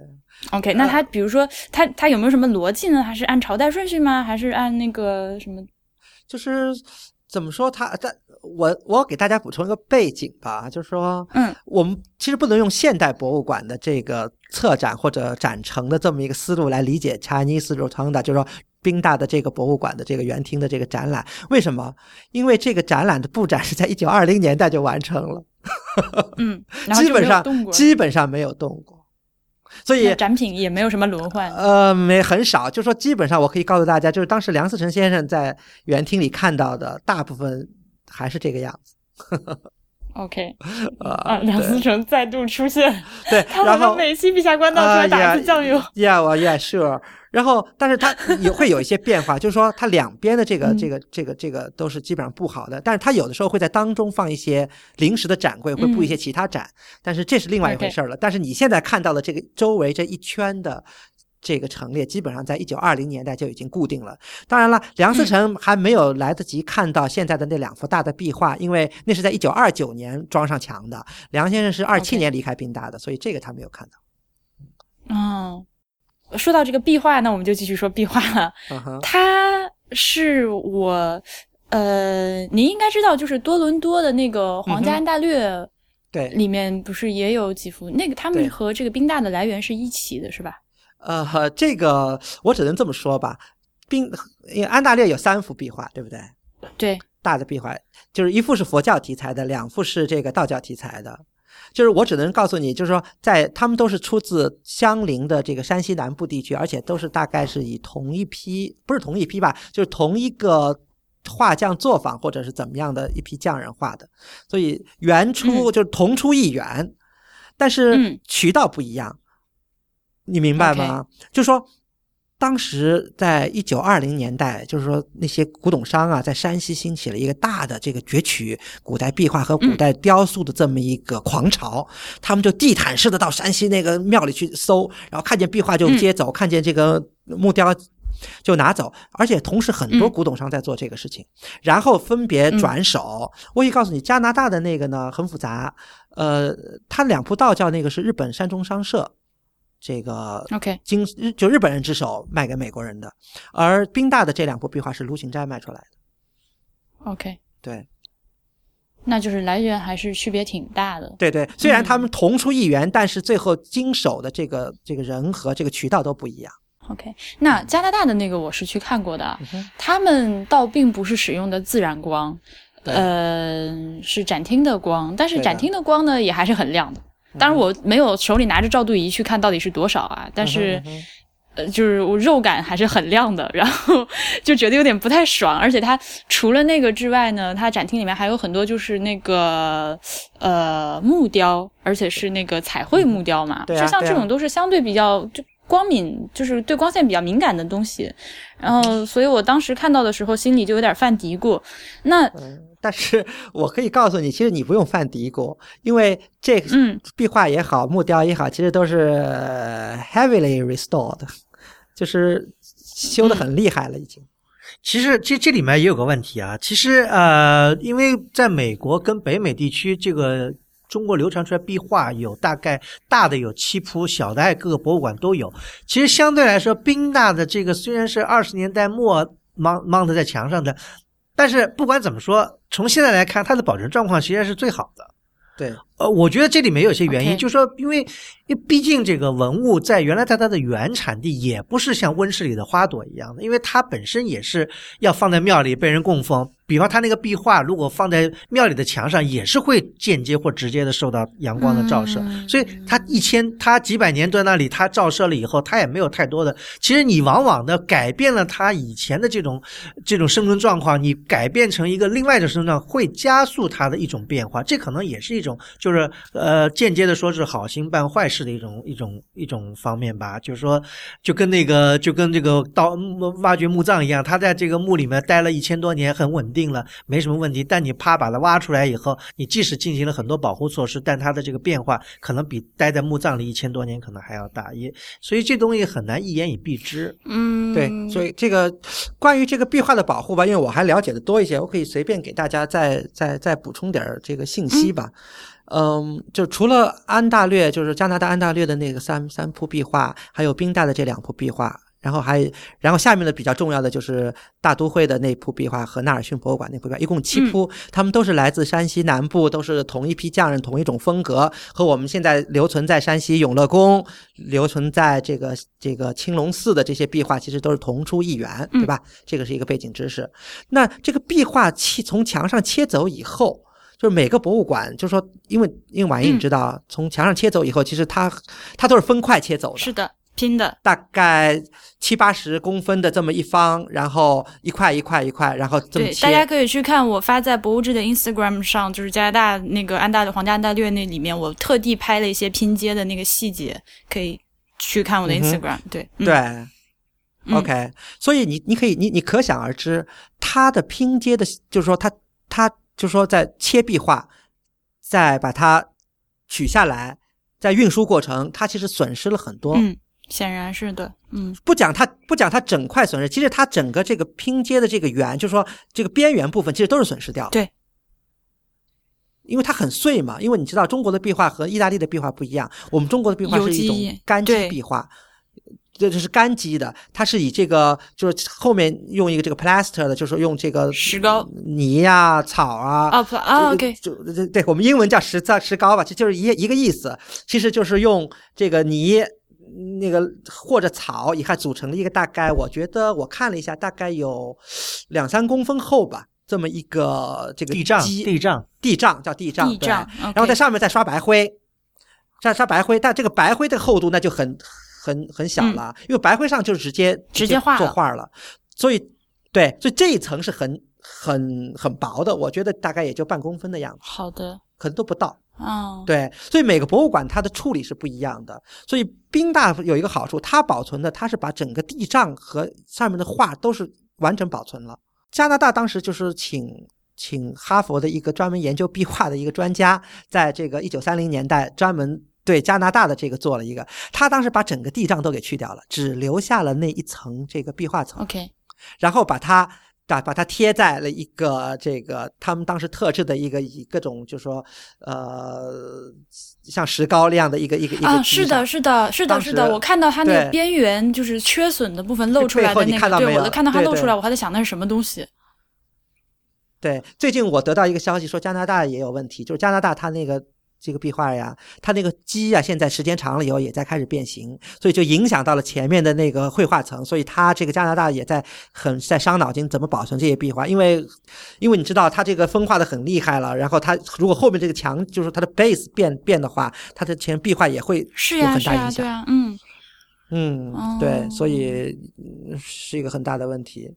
OK，那它比如说它它有没有什么逻辑呢？还是按朝代顺序吗？还是按那个什么？就是怎么说它它。我我给大家补充一个背景吧，就是说，嗯，我们其实不能用现代博物馆的这个策展或者展陈的这么一个思路来理解 Chinese Rotunda，就是说宾大的这个博物馆的这个园厅的这个展览。为什么？因为这个展览的布展是在一九二零年代就完成了，嗯，[laughs] 基本上基本上没有动过，所以展品也没有什么轮换，呃，没很少。就说基本上我可以告诉大家，就是当时梁思成先生在园厅里看到的大部分。还是这个样子。OK，[laughs] 啊，梁思成再度出现，对，[laughs] 他好像每期《陛下官道》出来打一次酱油。Yeah，我 Yeah，Sure。然后，但是他也会有一些变化，就是说，他两边的这个、这个、这个、这个都是基本上不好的，但是他有的时候会在当中放一些临时的展柜，会布一些其他展，但是这是另外一回事了。但是你现在看到的这个周围这一圈的。这个陈列基本上在一九二零年代就已经固定了。当然了，梁思成还没有来得及看到现在的那两幅大的壁画，因为那是在一九二九年装上墙的。梁先生是二七年离开宾大的，所以这个他没有看到。哦，说到这个壁画，那我们就继续说壁画了。他是我，呃，您应该知道，就是多伦多的那个皇家安大略，对，里面不是也有几幅？那个他们和这个宾大的来源是一起的，是吧？呃，这个我只能这么说吧。宾，因为安大略有三幅壁画，对不对？对，大的壁画就是一幅是佛教题材的，两幅是这个道教题材的。就是我只能告诉你，就是说，在他们都是出自相邻的这个山西南部地区，而且都是大概是以同一批，不是同一批吧，就是同一个画匠作坊或者是怎么样的一批匠人画的，所以原出就是同出一源，但是渠道不一样。你明白吗？就说当时在一九二零年代，就是说那些古董商啊，在山西兴起了一个大的这个攫取古代壁画和古代雕塑的这么一个狂潮，他们就地毯式的到山西那个庙里去搜，然后看见壁画就接走，看见这个木雕就拿走，而且同时很多古董商在做这个事情，然后分别转手。我也告诉你，加拿大的那个呢很复杂，呃，他两铺道教那个是日本山中商社。这个 OK，经日就日本人之手卖给美国人的，而宾大的这两幅壁画是卢芹斋卖出来的。OK，对。那就是来源还是区别挺大的。对对，虽然他们同出一源，但是最后经手的这个这个人和这个渠道都不一样。OK，那加拿大的那个我是去看过的，他们倒并不是使用的自然光，呃，是展厅的光，但是展厅的光呢也还是很亮的。当然我没有手里拿着照度仪去看到底是多少啊，但是。呃，就是我肉感还是很亮的，然后 [laughs] 就觉得有点不太爽。而且它除了那个之外呢，它展厅里面还有很多就是那个呃木雕，而且是那个彩绘木雕嘛，就像这种都是相对比较就光敏，就是对光线比较敏感的东西。然后，所以我当时看到的时候，心里就有点犯嘀咕。那但是我可以告诉你，其实你不用犯嘀咕，因为这个嗯壁画也好，木雕也好，其实都是呃 heavily restored，就是修的很厉害了，已经。其实这这里面也有个问题啊，其实呃，因为在美国跟北美地区，这个中国流传出来壁画有大概大的有七铺，小的还各个博物馆都有。其实相对来说，宾大的这个虽然是二十年代末 mount mount 在墙上的，但是不管怎么说，从现在来看，它的保存状况其实是最好的。对，呃，我觉得这里面有些原因就是说，因为因为毕竟这个文物在原来在它的原产地也不是像温室里的花朵一样的，因为它本身也是要放在庙里被人供奉。比方它那个壁画，如果放在庙里的墙上，也是会间接或直接的受到阳光的照射。嗯所以它一千，它几百年在那里，它照射了以后，它也没有太多的。其实你往往的改变了它以前的这种这种生存状况，你改变成一个另外的生存状况，会加速它的一种变化。这可能也是一种，就是呃，间接的说是好心办坏事的一种一种一种方面吧。就是说，就跟那个就跟这个盗墓挖掘墓葬一样，他在这个墓里面待了一千多年，很稳定了，没什么问题。但你啪把它挖出来以后，你即使进行了很多保护措施，但它的这个变化可能比待在墓葬里一千多年可能还要大，也所以这东西很难一言以蔽之。嗯，对，所以这个关于这个壁画的保护吧，因为我还了解的多一些，我可以随便给大家再再再补充点儿这个信息吧。嗯，就除了安大略，就是加拿大安大略的那个三三幅壁画，还有冰大的这两幅壁画，然后还然后下面的比较重要的就是大都会的那幅壁画和纳尔逊博物馆那幅壁画，一共七幅，他们都是来自山西南部，都是同一批匠人，同一种风格，和我们现在留存在山西永乐宫、留存在这个这个青龙寺的这些壁画，其实都是同出一源，对吧？这个是一个背景知识。那这个壁画切从墙上切走以后。就是每个博物馆，就是说，因为因为婉莹你知道，从墙上切走以后，其实它它都是分块切走的，是的，拼的，大概七八十公分的这么一方，然后一块一块一块，然后这么。大家可以去看我发在博物志的 Instagram 上，就是加拿大那个安大的皇家安大略那里面，我特地拍了一些拼接的那个细节，可以去看我的 Instagram、对，嗯、对、嗯。O k 所以你你可以你你可想而知，它的拼接的，就是说它它就是说在切壁画，再把它取下来，在运输过程，它其实损失了很多。嗯，显然是的，嗯不讲它不讲它整块损失，其实它整个这个拼接的这个圆，就是说这个边缘部分，其实都是损失掉了。对，因为它很碎嘛。因为你知道中国的壁画和意大利的壁画不一样，我们中国的壁画是一种干基对壁画。这就是干基的，它是以这个就是后面用一个这个 plaster 的，就是用这个石膏泥呀、草啊，哦不啊这个 OK 就对对，我们英文叫石造石膏吧，这就是一一个意思，其实就是用这个泥。那个或者草，一看组成了一个大概，我觉得我看了一下，大概有两三公分厚吧，这么一个这个地障，基地障，地障叫地障，地障，然后在上面再刷白灰，再刷白灰，但这个白灰的厚度那就很很很小了，因为白灰上就是直接嗯直接画了作画了，所以对，所以这一层是很很很薄的，我觉得大概也就半公分的样子，好的，可能都不到。哦，对，所以每个博物馆它的处理是不一样的。所以冰大有一个好处，它保存的它是把整个地障和上面的画都是完整保存了。加拿大当时就是请请哈佛的一个专门研究壁画的一个专家，在这个一九三零年代专门对加拿大的这个做了一个，他当时把整个地障都给去掉了，只留下了那一层这个壁画层。OK，然后把它把把它贴在了一个这个他们当时特制的一个以各种就说呃像石膏那样的一个一个一个啊，是的，是的，是的，是的，我看到它那个边缘就是缺损的部分露出来的那个，对，我都看到它露出来，我还在想那是什么东西。对，最近我得到一个消息说加拿大也有问题，就是加拿大它那个。这个壁画呀，它那个基呀，现在时间长了以后也在开始变形，所以就影响到了前面的那个绘画层，所以它这个加拿大也在很在伤脑筋怎么保存这些壁画，因为因为你知道它这个风化的很厉害了，然后它如果后面这个墙就是它的 base 变变的话，它的前壁画也会是呀是呀对啊嗯嗯对，所以是一个很大的问题。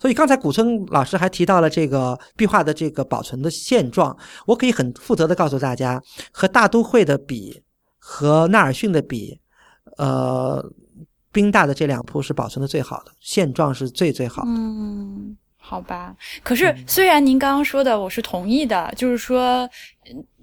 所以刚才古村老师还提到了这个壁画的这个保存的现状，我可以很负责的告诉大家，和大都会的比，和纳尔逊的比，呃，宾大的这两幅是保存的最好的，现状是最最好的。嗯，好吧。可是虽然您刚刚说的我是同意的，就是说。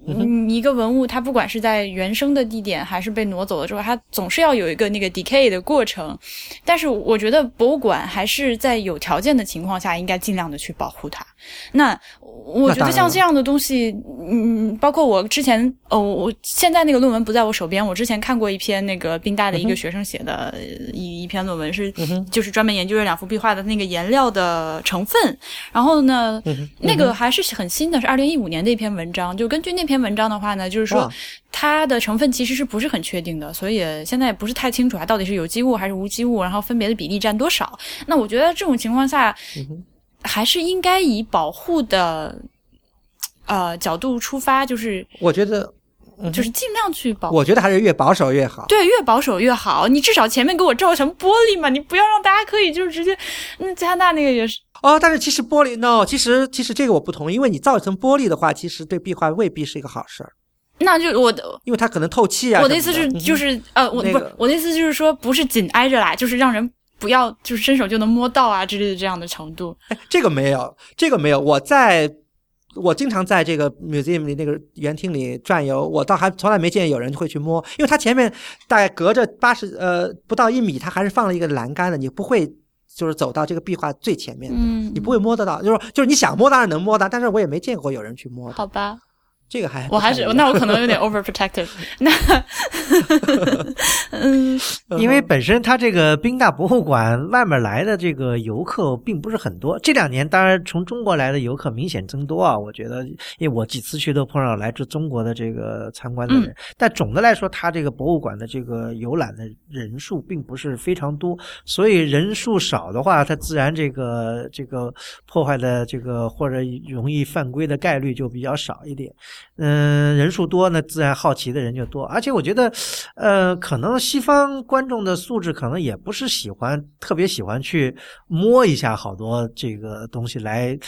嗯，一个文物，它不管是在原生的地点，还是被挪走了之后，它总是要有一个那个 decay 的过程。但是，我觉得博物馆还是在有条件的情况下，应该尽量的去保护它。那我觉得像这样的东西，嗯，包括我之前，哦，我现在那个论文不在我手边，我之前看过一篇那个宾大的一个学生写的一一篇论文，是就是专门研究这两幅壁画的那个颜料的成分。然后呢，那个还是很新的，是二零一五年的一篇文章，就根据那篇。文章的话呢，就是说它的成分其实是不是很确定的，所以现在也不是太清楚它到底是有机物还是无机物，然后分别的比例占多少。那我觉得这种情况下，还是应该以保护的呃角度出发，就是我觉得就是尽量去保。我觉得还是越保守越好。对，越保守越好。你至少前面给我照成玻璃嘛，你不要让大家可以就是直接。嗯，加拿大那个也是。哦，但是其实玻璃，no，其实其实这个我不同意，因为你造成玻璃的话，其实对壁画未必是一个好事儿。那就我的，因为它可能透气啊。我的意思是，就是呃，我不是我的意思就是说，不是紧挨着来，就是让人不要就是伸手就能摸到啊之类的这样的程度。哎，这个没有，这个没有。我在我经常在这个 museum 里那个园厅里转悠，我倒还从来没见有人会去摸，因为它前面大概隔着八十呃不到一米，它还是放了一个栏杆的，你不会。就是走到这个壁画最前面，嗯，你不会摸得到，就是就是你想摸当然能摸到，但是我也没见过有人去摸。好吧。这个还我还是那我可能有点 overprotective。那 [laughs] 嗯，因为本身它这个宾大博物馆外面来的这个游客并不是很多。这两年当然从中国来的游客明显增多啊，我觉得，因为我几次去都碰上来自中国的这个参观的人。但总的来说，它这个博物馆的这个游览的人数并不是非常多，所以人数少的话，它自然这个这个破坏的这个或者容易犯规的概率就比较少一点。嗯，人数多，呢自然好奇的人就多。而且我觉得，呃，可能西方观众的素质可能也不是喜欢特别喜欢去摸一下好多这个东西来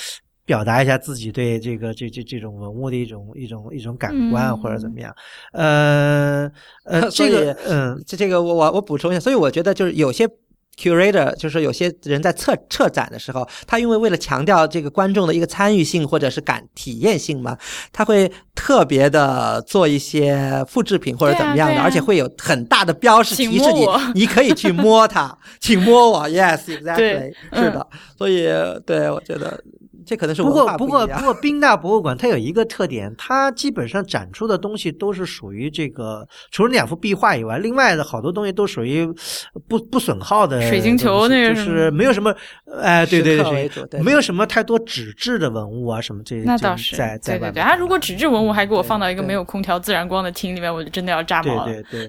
表达一下自己对这个这这这种文物的一种一种一种感官或者怎么样。呃呃，[laughs] 这个嗯，这这个我我我补充一下，所以我觉得就是有些。Curator 就是有些人在策策展的时候，他因为为了强调这个观众的一个参与性或者是感体验性嘛，他会特别的做一些复制品或者怎么样的，而且会有很大的标识提示你，你可以去摸它，[laughs] 请摸我，yes，exactly，是的，所以对我觉得。这可能是不过不过不过，[laughs] 宾大博物馆它有一个特点，它基本上展出的东西都是属于这个，除了两幅壁画以外，另外的好多东西都属于不不损耗的水晶球，那个就是没有什么，哎，对对对，没有什么太多纸质的文物啊什么这些那倒是在在对对，他如果纸质文物还给我放到一个没有空调自然光的厅里面，我就真的要炸毛了。对 [laughs] 对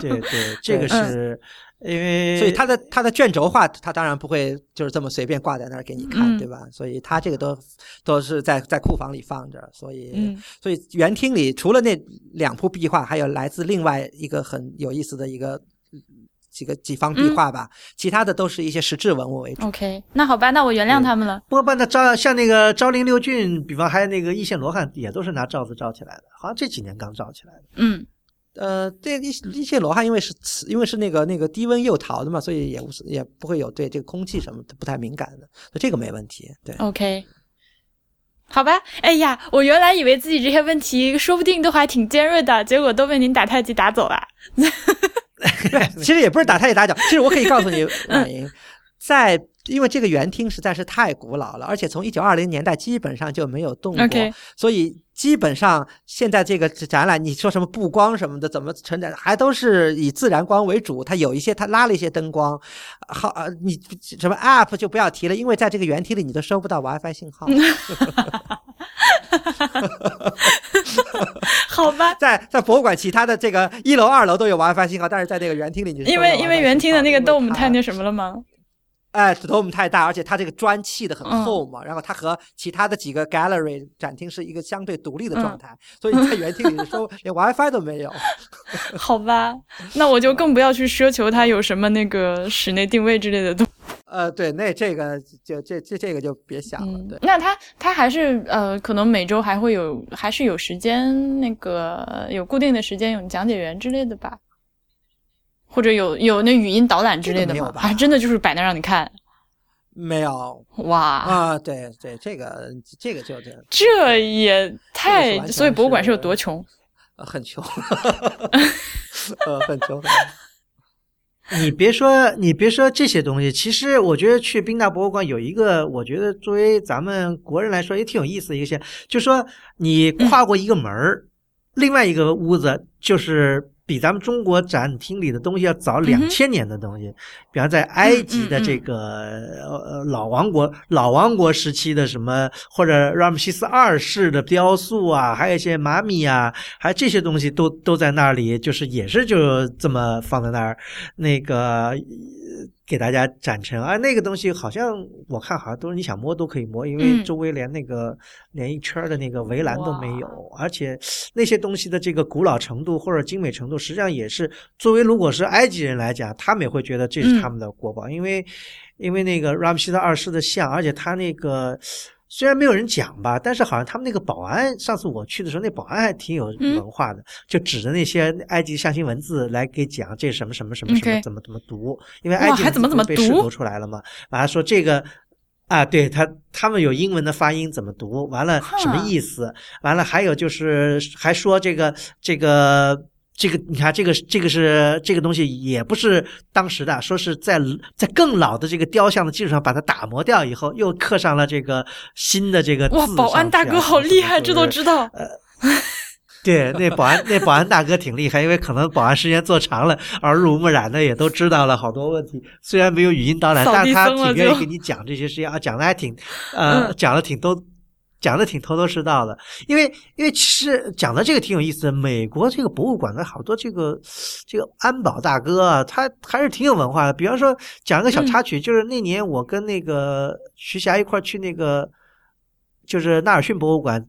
对对对，这个是。因为所以它的它的卷轴画，它当然不会就是这么随便挂在那儿给你看，对吧？所以它这个都都是在在库房里放着，所以所以园厅里除了那两幅壁画，还有来自另外一个很有意思的一个几个几方壁画吧，其他的都是一些实质文物为主。OK，那好吧，那我原谅他们了。不过，那昭像那个昭陵六骏，比方还有那个易县罗汉，也都是拿罩子罩起来的，好像这几年刚罩起来的。嗯。呃，这一一些罗汉，因为是瓷，因为是那个那个低温釉陶的嘛，所以也无也不会有对这个空气什么不太敏感的，所以这个没问题。对，OK，好吧。哎呀，我原来以为自己这些问题说不定都还挺尖锐的，结果都被您打太极打走了。[laughs] 其实也不是打太极打脚，其实我可以告诉你，[laughs] 马莹，在因为这个园厅实在是太古老了，而且从一九二零年代基本上就没有动过所以基本上现在这个展览，你说什么布光什么的，怎么承载，还都是以自然光为主。它有一些它拉了一些灯光，好，呃你什么 App 就不要提了，因为在这个园厅里你都收不到 WiFi 信号。[laughs] 好吧，在在博物馆其他的这个一楼、二楼都有 WiFi 信号，但是在这个园厅里你因为因为园厅的那个信号 dome 太那。什么了吗？哎，dome 太大，而且它这个砖砌的很嗯厚嘛，然后它和其他的几个 gallery 展厅是一个相对独立的状嗯态，所以在园厅里 [laughs] 连 WiFi 都没有。[laughs] 好吧，那我就更不要去奢求它有什么那个室内定位之类的东西。呃，对，那这个就这这这个就别想了，嗯对，。那他他还是呃，可能每周还会有，还是有时间那个有固定的时间有讲解员之类的吧，或者有有那语音导览之类的没有吧还真的就是摆那让你看，没有哇，啊，对对，这个这个就这也这太所以博物馆是有多穷？呃很穷，呃，很穷。[laughs] [laughs] 你别说，你别说这些东西，其实我觉得去宾大博物馆有一个，我觉得作为咱们国人来说也挺有意思的一个现象，就说你跨过一个门儿，另外一个屋子就是比咱们中国展厅里的东西要早两千年的东西，比方在埃及的这个呃老王国老王国时期的什么，或者拉姆西斯二世的雕塑啊，还有一些玛米啊，还有这些东西都都在那里，就是也是就这么放在那儿。那个呃给大家展陈啊，那个东西好像我看好像都是你想摸都可以摸，因为嗯周围连那个、连一圈的那个围栏都没有，而且那些东西的这个古老程度或者精美程度，实际上也是作为如果是埃及人来讲，他们也会觉得这是他们的国宝，因为因为那个拉姆西斯二世的像，而且他那个。虽然没有人讲吧，但是好像他们那个保安，上次我去的时候，那保安还挺有嗯文化的，就指着那些埃及象形文字来给讲这什么什么什么什么怎么怎么读，因为埃及还怎么怎么读被视读出来了嘛。完了说这个啊，对他他们有英文的发音怎么读，完了什么意思？完了还有就是还说这个这个。这个你看，这个这个是这个东西，也不是当时的，说是在在更老的这个雕像的基础上把它打磨掉以后，又刻上了这个新的这个字哇，保安大哥好厉害，这都知。道。呃。[laughs] 对，那保安那保安大哥挺厉害，因为可能保安时间做长了，耳濡目染的也都知道了好多问题。虽然没有语音导览，但是他挺愿意给你讲这些事情啊，讲的还挺呃，嗯讲的挺都。讲的挺头头是道的，因为因为其实讲的这个挺有意思的。美国这个博物馆的好多这个这个安保大哥啊，他还是挺有文化的。比方说讲一个小插曲，就是那年我跟那个徐霞一块儿去那个就是纳尔逊博物馆，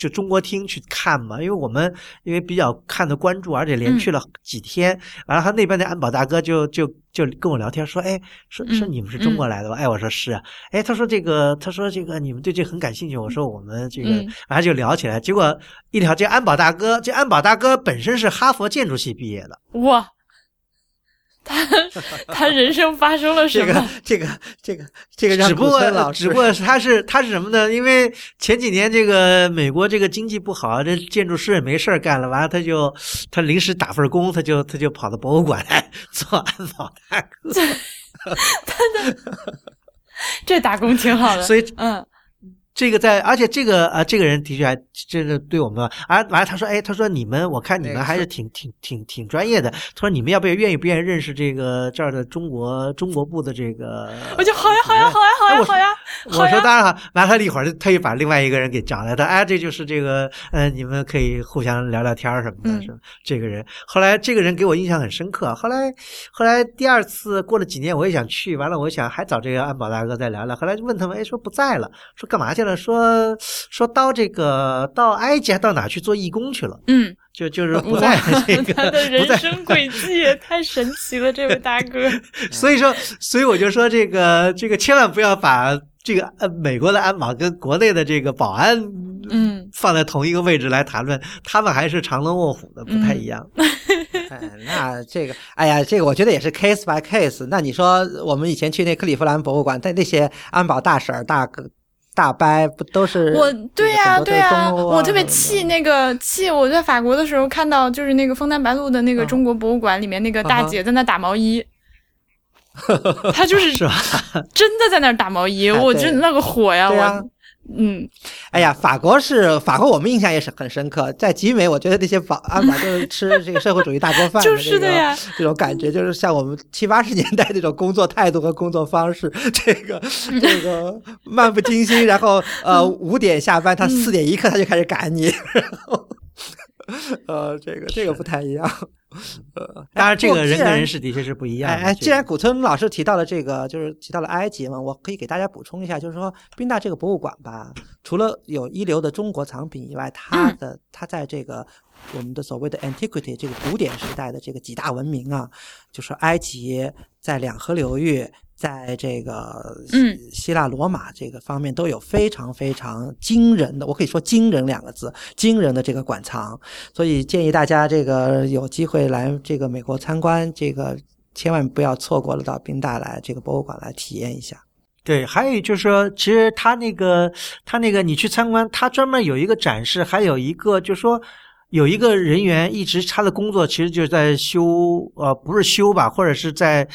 就中国厅去看嘛，因为我们因为比较看的关注，而且连去了几天，完了他那边的安保大哥就就就跟我聊天说，哎，说说嗯你们是中国来的吧？哎，我说是啊，哎，他说这个，他说这个你们对这很感兴趣，我说我们这个，嗯。然后就聊起来，结果一聊这安保大哥，这安保大哥本身是哈佛建筑系毕业的，哇，他他人生发生了什么这个么？这个这个这个让只不过只不过他是他是什么呢？因为前几年这个美国这个经济不好，这建筑师也没事儿干了，完了他就他临时打份工，他就他就跑到博物馆来做安保大哥，[laughs] [laughs] 这打工挺好的。所以嗯这个在，而且这个啊、这个人的确还真的对我们啊，完了他说，哎，他说你们，我看你们还是挺挺挺挺专业的。他说你们要不要愿意不愿意认识这个这儿的中国中国部的这个？[laughs] 我就好呀好呀好呀好呀好呀好我说呀，当然好，完了他一会儿他又把另外一个人给找来，他哎，这就是这个呃，你们可以互相聊聊天儿什么的，嗯是吧？这个人后来这个人给我印象很深刻。后来后来第二次过了几年，我也想去，完了我想还找这个安保大哥再聊聊。后来就问他们，哎，说不在了，说干嘛去了？说说到这个到埃及还到哪去做义工去了？嗯，就就是不在这个他的人生轨迹也太神奇了，这位大哥。[laughs] 所以说，所以我就说这个这个千万不要把这个呃美国的安保跟国内的这个保安嗯放在同一个位置来谈论，他们还是藏龙卧虎的，不太一样。[laughs] 哎，那这个，哎呀，这个我觉得也是 case by case。那你说我们以前去那克利夫兰博物馆，但那些安保大婶儿、大哥、大掰不都是我对呀、呀、对呀、我特别气那个气，我在法国的时候看到，就是那个枫丹白露的那个嗯中国博物馆里面那个大姐在那打毛衣，[laughs] 她就是？真的在那打毛衣，我真那个火呀！我。嗯，哎呀，法国是法国，我们印象也是很深刻。在集美，我觉得那些保安法就是 [laughs] 吃这个社会主义大锅饭，就是的呀，这种感觉就是像我们七八十年代那种工作态度和工作方式，这个 [laughs] 这个漫不经心，然后呃五点下班，他四点一刻他就开始赶你。然后 [laughs] 呃，这个这个不太一样。[laughs] 呃，当然，这个人跟人是的确是不一样。哎，既然古村老师提到了这个，就是提到了埃及嘛，我可以给大家补充一下，就是说宾大这个博物馆吧，除了有一流的中国藏品以外，它的它在这个我们的所谓的 antiquity 这个古典时代的这个几大文明啊，就是埃及在两河流域。在这个希腊罗马这个方面都有非常非常惊人的，我可以说“惊人”两个字，惊人的这个馆藏，所以建议大家这个有机会来这个美国参观，这个千万不要错过了到宾大来这个博物馆来体验一下。对，还有就是说，其实他那个他那个你去参观，他专门有一个展示，还有一个就是说有一个人员一直他的工作其实就是在修，呃，不是修吧，或者是在。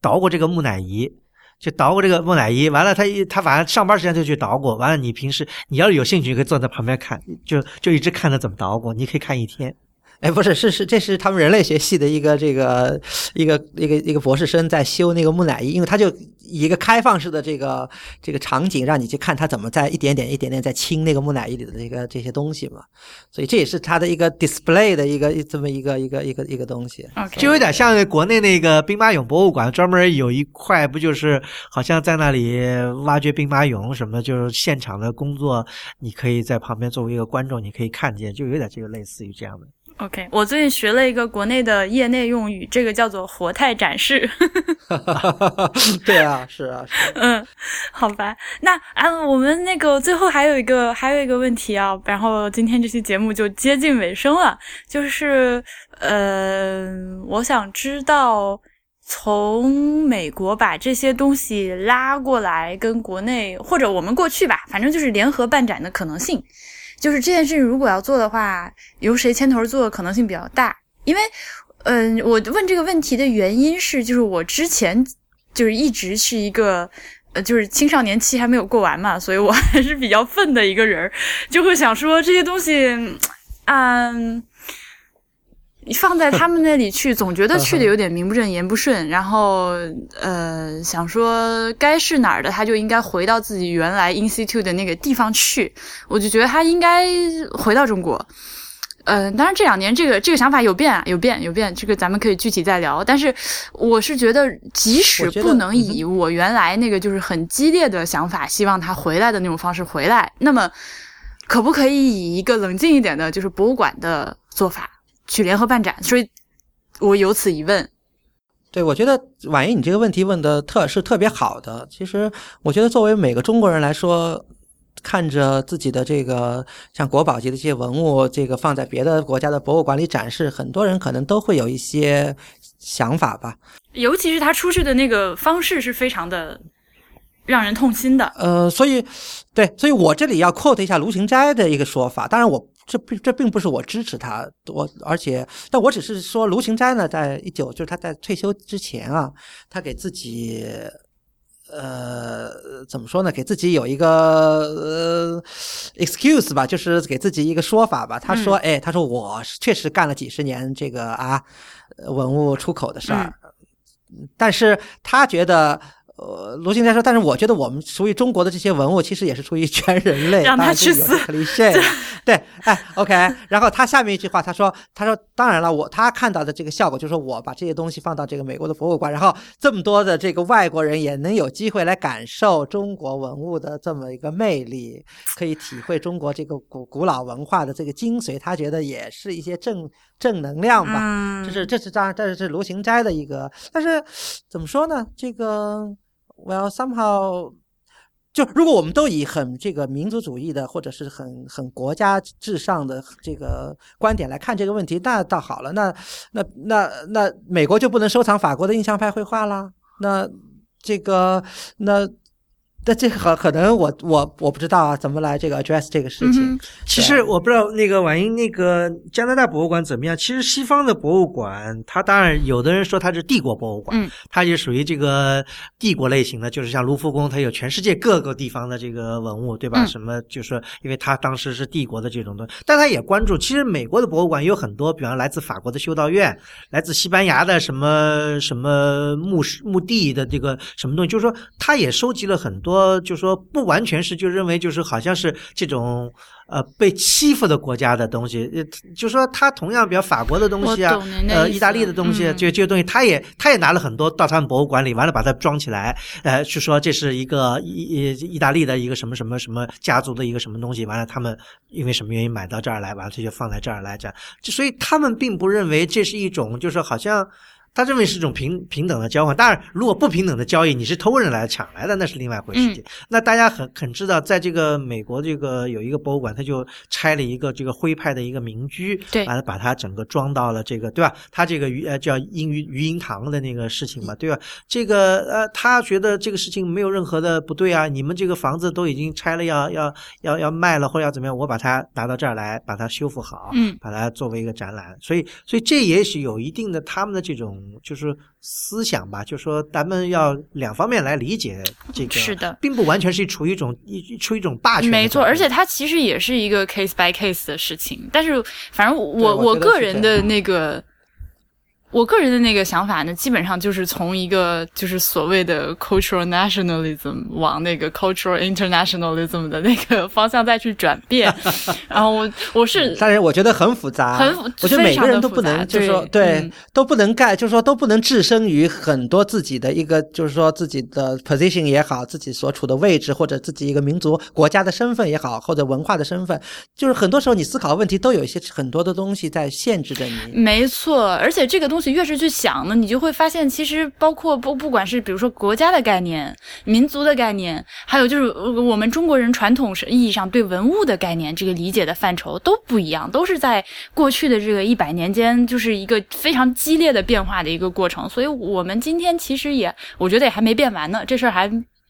捣鼓这个木乃伊，就捣鼓这个木乃伊，完了他一他晚上上班时间就去捣鼓，完了你平时你要是有兴趣，可以坐在旁边看，就就一直看他怎么捣鼓，你可以看一天。哎，不是，是是，这是他们人类学系的一个这个一个一个一个博士生在修那个木乃伊，因为他就以一个开放式的这个这个场景，让你去看他怎么在一点点一点点在清那个木乃伊里的这个这些东西嘛，所以这也是他的一个 display 的一个这么一个一个一个一个东西，就有点像国内那个兵马俑博物馆专门有一块，不就是好像在那里挖掘兵马俑什么，就是现场的工作，你可以在旁边作为一个观众，你可以看见，就有点这个类似于这样的。OK，我最近学了一个国内的业内用语，这个叫做“活态展示”。[laughs] 对啊，是啊，是。嗯，好吧，那啊，我们那个最后还有一个还有一个问题啊，然后今天这期节目就接近尾声了，就是呃，我想知道从美国把这些东西拉过来，跟国内或者我们过去吧，反正就是联合办展的可能性。就是这件事情，如果要做的话，由谁牵头做可能性比较大。因为，嗯，我问这个问题的原因是，就是我之前就是一直是一个，呃，就是青少年期还没有过完嘛，所以我 [laughs] 还是比较愤的一个人，就会想说这些东西，嗯。你放在他们那里去，[laughs] 总觉得去的有点名不正言不顺。然后，呃，想说该是哪儿的，他就应该回到自己原来 institute 的那个地方去。我就觉得他应该回到中国。嗯，当然这两年这个这个想法有变啊，有变有变。这个咱们可以具体再聊。但是我是觉得，即使不能以我原来那个就是很激烈的想法，希望他回来的那种方式回来，那么可不可以以一个冷静一点的，就是博物馆的做法？去联合办展，所以我有此一问。对，我觉得婉莹，你这个问题问的特是特别好的。其实，我觉得作为每个中国人来说，看着自己的这个像国宝级的这些文物，这个放在别的国家的博物馆里展示，很多人可能都会有一些想法吧。尤其是他出去的那个方式是非常的让人痛心的。呃，所以，对，所以我这里要 quote 一下卢行斋的一个说法。当然，我。这并这并不是我支持他，我而且，但我只是说卢芹斋呢，在一九就是他在退休之前啊，他给自己，呃，怎么说呢？给自己有一个呃 excuse 吧，就是给自己一个说法吧。他说：“哎，他说我确实干了几十年这个啊文物出口的事儿，但是他觉得。”呃，罗新斋说，但是我觉得我们属于中国的这些文物，其实也是出于全人类，让他去死。[laughs] 对，哎，OK。然后他下面一句话，他说，他说，当然了，我他看到的这个效果，就是说我把这些东西放到这个美国的博物馆，然后这么多的这个外国人也能有机会来感受中国文物的这么一个魅力，可以体会中国这个古古老文化的这个精髓。他觉得也是一些正正能量吧。这是这是当然，这是卢行斋的一个，但是怎么说呢？这个。Well, somehow，就如果我们都以很这个民族主义的，或者是很很国家至上的这个观点来看这个问题，那倒好了。那那那那美国就不能收藏法国的印象派绘画啦？那这个那但这个可能我我我不知道啊，怎么来这个 address 这个事情。嗯其实我不知道那个婉英那个加拿大博物馆怎么样。其实西方的博物馆，它当然有的人说它是帝国博物馆，嗯它就属于这个帝国类型的，就是像卢浮宫，它有全世界各个地方的这个文物，对吧？嗯什么就是说，因为它当时是帝国的这种东西，但它也关注。其实美国的博物馆有很多，比方来自法国的修道院，来自西班牙的什么什么墓室墓地的这个什么东西，就是说，它也收集了很多，就是说不完全是就认为就是好像是这种。呃，被欺负的国家的东西，呃，就说他同样，比如法国的东西啊呃，意大利的东西，嗯这这些东西，他也他也拿了很多到他们博物馆里，完了把它装起来，呃，就说这是一个意意意大利的一个什么什么什么家族的一个什么东西，完了他们因为什么原因买到这儿来，完了他就放在这儿来，这样，所以他们并不认为这是一种，就是好像。他认为是一种平平等的交换，当然，如果不平等的交易，你是偷人来抢来的，那是另外一回事情。那大家很很知道，在这个美国这个有一个博物馆，他就拆了一个这个徽派的一个民居，对完了把它整个装到了这个，对吧？他这个鱼呃叫英鱼鱼鹰堂的那个事情嘛，对吧？这个呃，他觉得这个事情没有任何的不对啊，你们这个房子都已经拆了，要要要要卖了或者要怎么样，我把它拿到这儿来，把它修复好，嗯把它作为一个展览，所以所以这也许有一定的他们的这种就是思想吧，就是说咱们要两方面来理解这个，是的并不完全是处于一种一处于一种霸权没错，而且它其实也是一个 case by case 的事情。但是，反正我对我个人的那个，我个人的那个想法呢，基本上就是从一个就是所谓的 cultural nationalism 往那个 cultural internationalism 的那个方向再去转变。[laughs] 然后我我是但是，我觉得很复杂，很我觉得每个人都不能，就是说，对对，嗯都不能盖，就是说都不能置身于很多自己的一个，就是说自己的 position 也好，自己所处的位置，或者自己一个民族国家的身份也好，或者文化的身份，就是很多时候你思考问题都有一些很多的东西在限制着你。没错，而且这个东东西越是去想呢，你就会发现，其实包括不不管是比如说国家的概念、民族的概念，还有就是我们中国人传统意义上对文物的概念这个理解的范畴都不一样，都是在过去的这个一百年间，就是一个非常激烈的变化的一个过程。所以我们今天其实也，我觉得也还没变完呢，这事儿还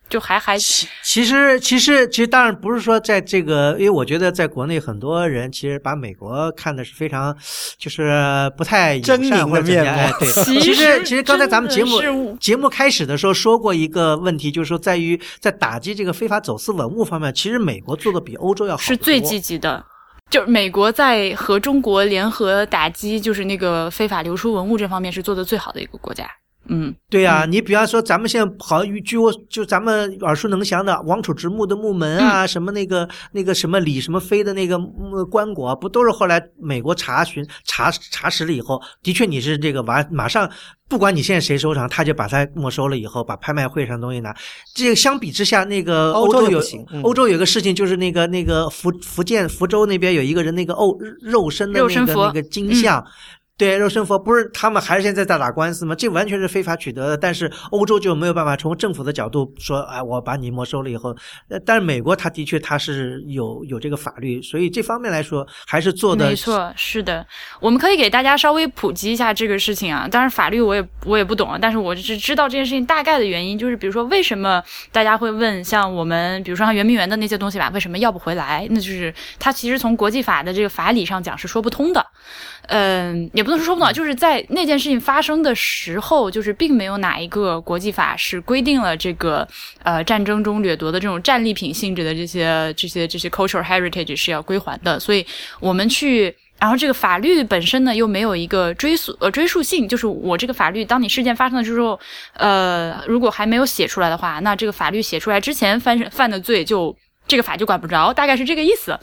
就还还其其实其实其实当然不是说在这个，因为我觉得在国内很多人其实把美国看的是非常就是不太友狰狞的。面哎，对，其其实实其实刚才咱们节目节目开始的时候说过一个问题，就是说在于在打击这个非法走私文物方面，其实美国做的比欧洲要好是最积极的。就是美国在和中国联合打击，就是那个非法流出文物这方面是做的最好的一个国家。嗯，对呀、你比方说，咱们现在好，据我就咱们耳熟能详的王储之墓的墓门啊，什么那个那个什么李什么飞的那个呃棺椁，不都是后来美国查询查查实了以后，的确你是这个完马上。不管你现在谁收藏，他就把它没收了以后，把拍卖会上的东西拿。这个相比之下，那个欧洲洲有欧洲有个事情，就是那个那个福福建福州那边有一个人那个肉肉身的那个那个金像，对，肉身佛不是他们还是现在在打官司吗？这完全是非法取得的，但是欧洲就没有办法从政府的角度说，哎，我把你没收了以后，呃，但是美国它的确它是有有这个法律，所以这方面来说还是做的没错，是的。我们可以给大家稍微普及一下这个事情啊。当然，法律我也我也不懂啊，但是我只知道这件事情大概的原因，就是比如说为什么大家会问，像我们比如说像圆明园的那些东西吧，为什么要不回来？那就是它其实从国际法的这个法理上讲是说不通的。嗯，也不能说说不通，就是在那件事情发生的时候，就是并没有哪一个国际法是规定了这个呃战争中掠夺的这种战利品性质的这些这些这些 cultural heritage 是要归还的，所以我们去。然后这个法律本身呢，又没有一个追溯呃追溯性，就是我这个法律，当你事件发生的时候，呃，如果还没有写出来的话，那这个法律写出来之前犯犯的罪就这个法就管不着，大概是这个意思。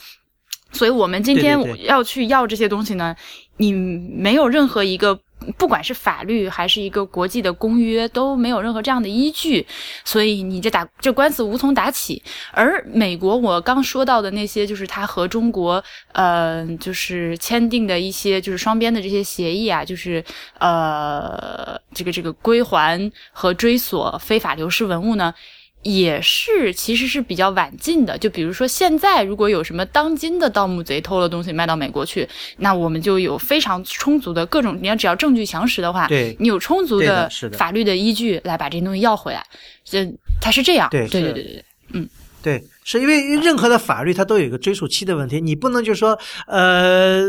所以我们今天要去要这些东西呢，你没有任何一个，不管是法律还是一个国际的公约，都没有任何这样的依据，所以你这打这官司无从打起。而美国，我刚说到的那些，就是他和中国，呃，就是签订的一些就是双边的这些协议啊，就是呃，这个这个归还和追索非法流失文物呢。也是，其实是比较晚近的。就比如说，现在如果有什么当今的盗墓贼偷了东西卖到美国去，那我们就有非常充足的各种，你要只要证据详实的话，对你有充足的法律的依据来把这些东西要回来。这它是这样，对对对对对。嗯。对，是因为任何的法律它都有一个追溯期的问题，你不能就是说呃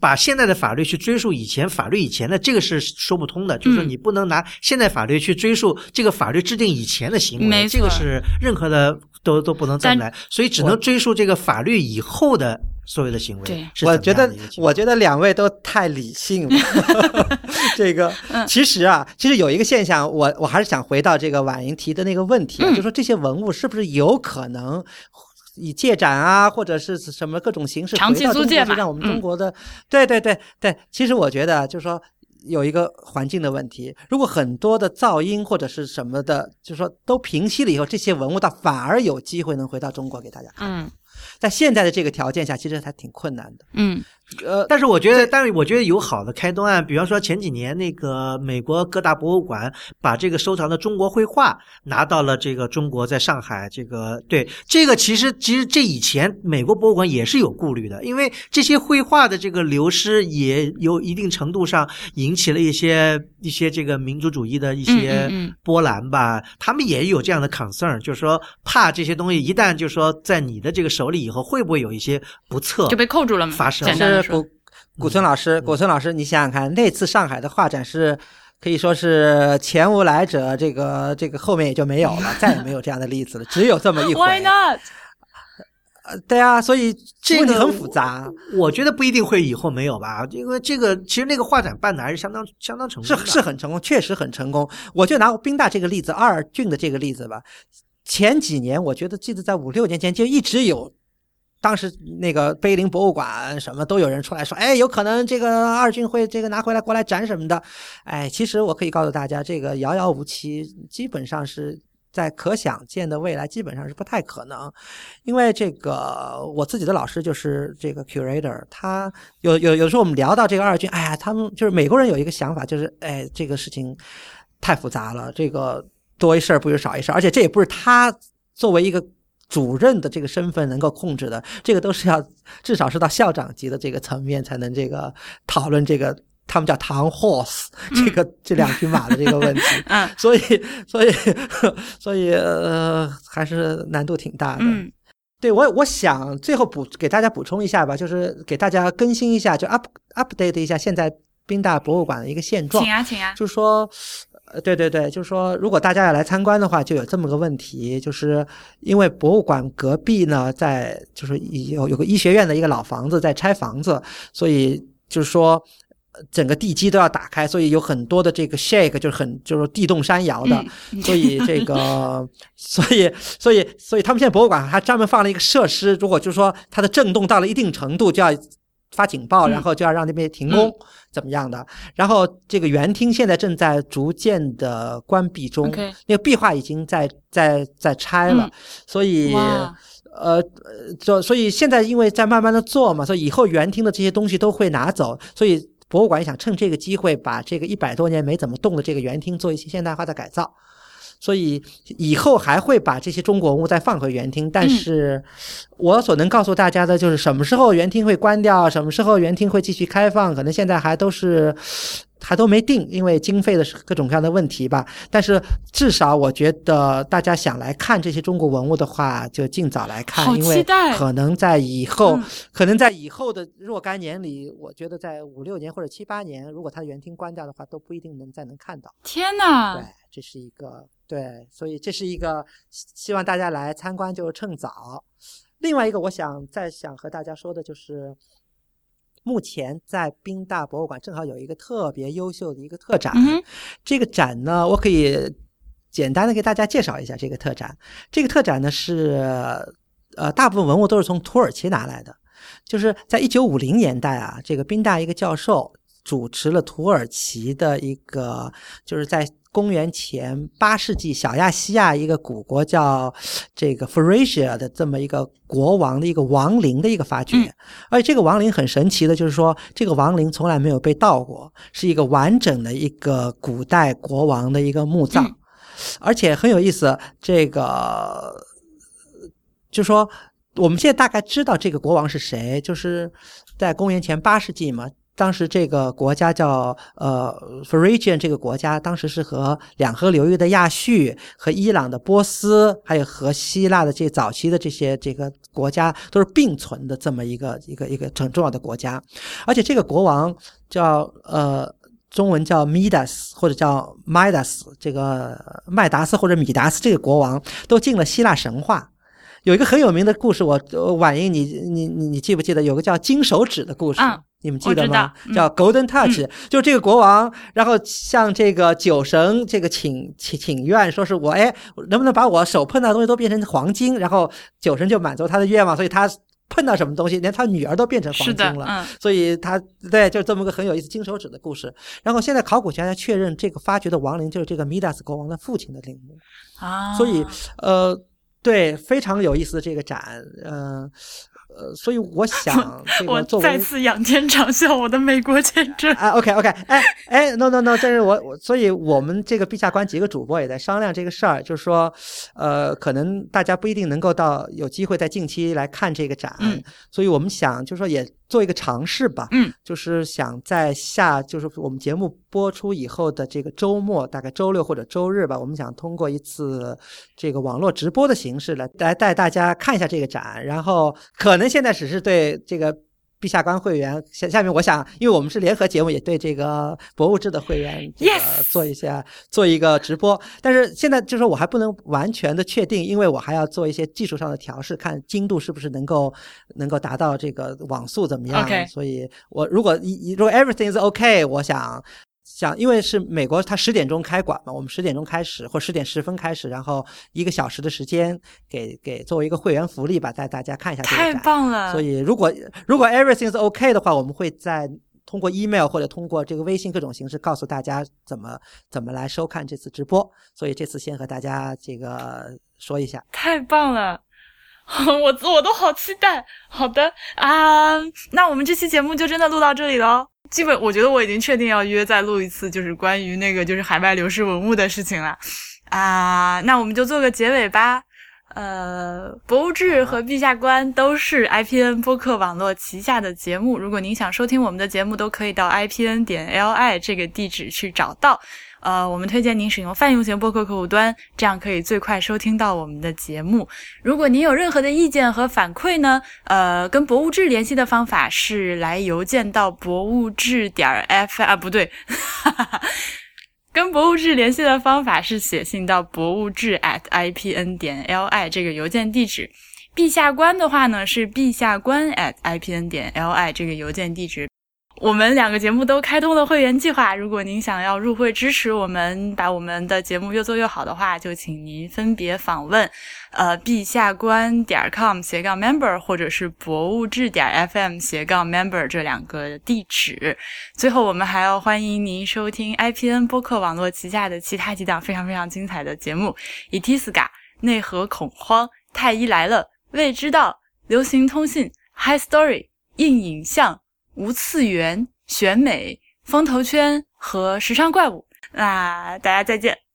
把现在的法律去追溯以前法律以前的，这个是说不通的。就是说你不能拿现在法律去追溯这个法律制定以前的行为，这个是任何的都都不能这么来，所以只能追溯这个法律以后的所有的行为。对，我觉得我觉得两位都太理性了。[laughs] [laughs] 这个 [laughs] 其实啊，其实有一个现象，我我还是想回到这个婉莹提的那个问题，就说这些文物是不是有可能以借展啊，或者是什么各种形式长期租借嘛，让我们中国的对对对对。其实我觉得就是说有一个环境的问题，如果很多的噪音或者是什么的，就是说都平息了以后，这些文物倒反而有机会能回到中国给大家看。嗯。在现在的这个条件下，其实还挺困难的。嗯，呃，但是我觉得，但是我觉得有好的开端。比方说前几年那个美国各大博物馆把这个收藏的中国绘画拿到了这个中国，在上海这个对这个其实其实这以前美国博物馆也是有顾虑的，因为这些绘画的这个流失也有一定程度上引起了一些一些这个民族主义的一些波澜吧。他们也有这样的 concern，就是说怕这些东西一旦就是说在你的这个手里。以后会不会有一些不测就被扣住了吗？发生是古古村老师，古村老师，你想想看，那次上海的画展是可以说是前无来者，这个这个后面也就没有了，再也没有这样的例子了，只有这么一回。[laughs] Why not？呃，对啊，所以这个很复杂。我觉得不一定会以后没有吧，因为这个其实那个画展办的还是相当相当成功，是是很成功，确实很成功。我就拿宾大这个例子，二郡的这个例子吧。前几年我觉得记得在五六年前就一直有。当时那个碑林博物馆什么都有人出来说，哎，有可能这个二军会这个拿回来过来展什么的，哎，其实我可以告诉大家，这个遥遥无期，基本上是在可想见的未来，基本上是不太可能。因为这个我自己的老师就是这个 curator，他有有有时候我们聊到这个二军，哎呀，他们就是美国人有一个想法，就是哎，这个事情太复杂了，这个多一事不如少一事，而且这也不是他作为一个。主任的这个身份能够控制的，这个都是要 [laughs] 至少是到校长级的这个层面才能这个讨论这个，他们叫唐 horse 这个这两匹马的这个问题。[laughs] 嗯，所以 [laughs] 所以所以呃还是难度挺大的。嗯，对我我想最后补给大家补充一下吧，就是给大家更新一下，就 up update 一下现在宾大博物馆的一个现状。请啊，请啊，就是说。呃，对对对，就是说，如果大家要来参观的话，就有这么个问题，就是因为博物馆隔壁呢，在就是有有个医学院的一个老房子在拆房子，所以就是说整个地基都要打开，所以有很多的这个 shake，就是很就是地动山摇的，所以这个，[laughs] 所以所以所以他们现在博物馆还专门放了一个设施，如果就是说它的震动到了一定程度，就要。发警报，然后就要让那边停工，怎么样的？然后这个园厅现在正在逐渐的关闭中，那个壁画已经在在在拆了，所以呃，就所以现在因为在慢慢的做嘛，所以以后园厅的这些东西都会拿走，所以博物馆想趁这个机会把这个一百多年没怎么动的这个园厅做一些现代化的改造。所以以后还会把这些中国文物再放回园厅，但是我所能告诉大家的就是什么时候园厅会关掉，什么时候园厅会继续开放，可能现在还都是还都没定，因为经费的各种各样的问题吧。但是至少我觉得大家想来看这些中国文物的话，就尽早来看，因为可能在以后，可能在以后的若干年里，我觉得在五六年或者七八年，如果它的园厅关掉的话，都不一定能再能看到。天哪！对，这是一个。对，所以这是一个希望大家来参观就趁早。另外一个，我想再想和大家说的就是，目前在宾大博物馆正好有一个特别优秀的一个特展。这个展呢，我可以简单的给大家介绍一下这个特展。这个特展呢是呃，大部分文物都是从土耳其拿来的，就是在一九五零年代啊，这个宾大一个教授主持了土耳其的一个，就是在。公元前八世纪，小亚细亚一个古国叫这个 Phrygia 的这么一个国王的一个亡灵的一个发掘，而且这个亡灵很神奇的，就是说这个亡灵从来没有被盗过，是一个完整的一个古代国王的一个墓葬，而且很有意思。这个就说我们现在大概知道这个国王是谁，就是在公元前八世纪嘛。当时这个国家叫呃 Phrygian 这个国家，当时是和两河流域的亚述、和伊朗的波斯，还有和希腊的这早期的这些这个国家都是并存的这么一个一个一个很重要的国家，而且这个国王叫呃。中文叫 Midas 或者叫 Midas，这个麦达斯或者米达斯这个国王都进了希腊神话。有一个很有名的故事，我婉莹，你你你你记不记得？有个叫金手指的故事，你们记得吗？叫 Golden Touch，就这个国王，然后向这个酒神这个请请请愿，说是我哎，能不能把我手碰到的东西都变成黄金？然后酒神就满足他的愿望，所以他。碰到什么东西，连他女儿都变成黄金了，所以他对，就这么个很有意思金手指的故事。然后现在考古学家确认，这个发掘的亡灵就是这个米达斯国王的父亲的陵墓啊，所以呃，对，非常有意思的这个展，嗯。呃，所以我想，我再次仰天长啸我的美国签证啊！OK OK，哎哎，No No No，这是我我，所以我们这个陛下官几个主播也在商量这个事儿，就是说，呃，可能大家不一定能够到有机会在近期来看这个展，所以我们想就是说也。做一个尝试吧，嗯，就是想在下，就是我们节目播出以后的这个周末，大概周六或者周日吧，我们想通过一次这个网络直播的形式来来带大家看一下这个展，然后可能现在只是对这个。陛下官会员，下下面我想，因为我们是联合节目，也对这个博物志的会员这个做一下做一个直播。但是现在就是说我还不能完全的确定，因为我还要做一些技术上的调试，看精度是不是能够能够达到这个网速怎么样。所以我如果如果 everything is OK，我想。想，因为是美国，它十点钟开馆嘛，我们十点钟开始，或十点十分开始，然后一个小时的时间，给给作为一个会员福利吧，带大家看一下这个展。太棒了！所以如果如果 everything is OK 的话，我们会在通过 email 或者通过这个微信各种形式告诉大家怎么怎么来收看这次直播。所以这次先和大家这个说一下。太棒了，[laughs] 我我都好期待。好的啊，那我们这期节目就真的录到这里喽。基本我觉得我已经确定要约再录一次，就是关于那个就是海外流失文物的事情了，啊，那我们就做个结尾吧。呃，博物志和陛下观都是 IPN 播客网络旗下的节目，如果您想收听我们的节目，都可以到 IPN 点 LI 这个地址去找到。呃，我们推荐您使用泛用型播客客户端，这样可以最快收听到我们的节目。如果您有任何的意见和反馈呢，呃，跟博物志联系的方法是来邮件到博物志点 F 啊，不对，[laughs] 跟博物志联系的方法是写信到博物志 at ipn 点 li 这个邮件地址。陛下官的话呢，是陛下官 at ipn 点 li 这个邮件地址。我们两个节目都开通了会员计划，如果您想要入会支持我们，把我们的节目越做越好的话，就请您分别访问，呃，陛下官点 com 斜杠 member，或者是博物志点 fm 斜杠 member 这两个地址。最后，我们还要欢迎您收听 IPN 播客网络旗下的其他几档非常非常精彩的节目：伊提斯嘎、内核恐慌、太医来了、未知道、流行通信、High Story、硬影像。无次元、选美、风投圈和时尚怪物，那大家再见。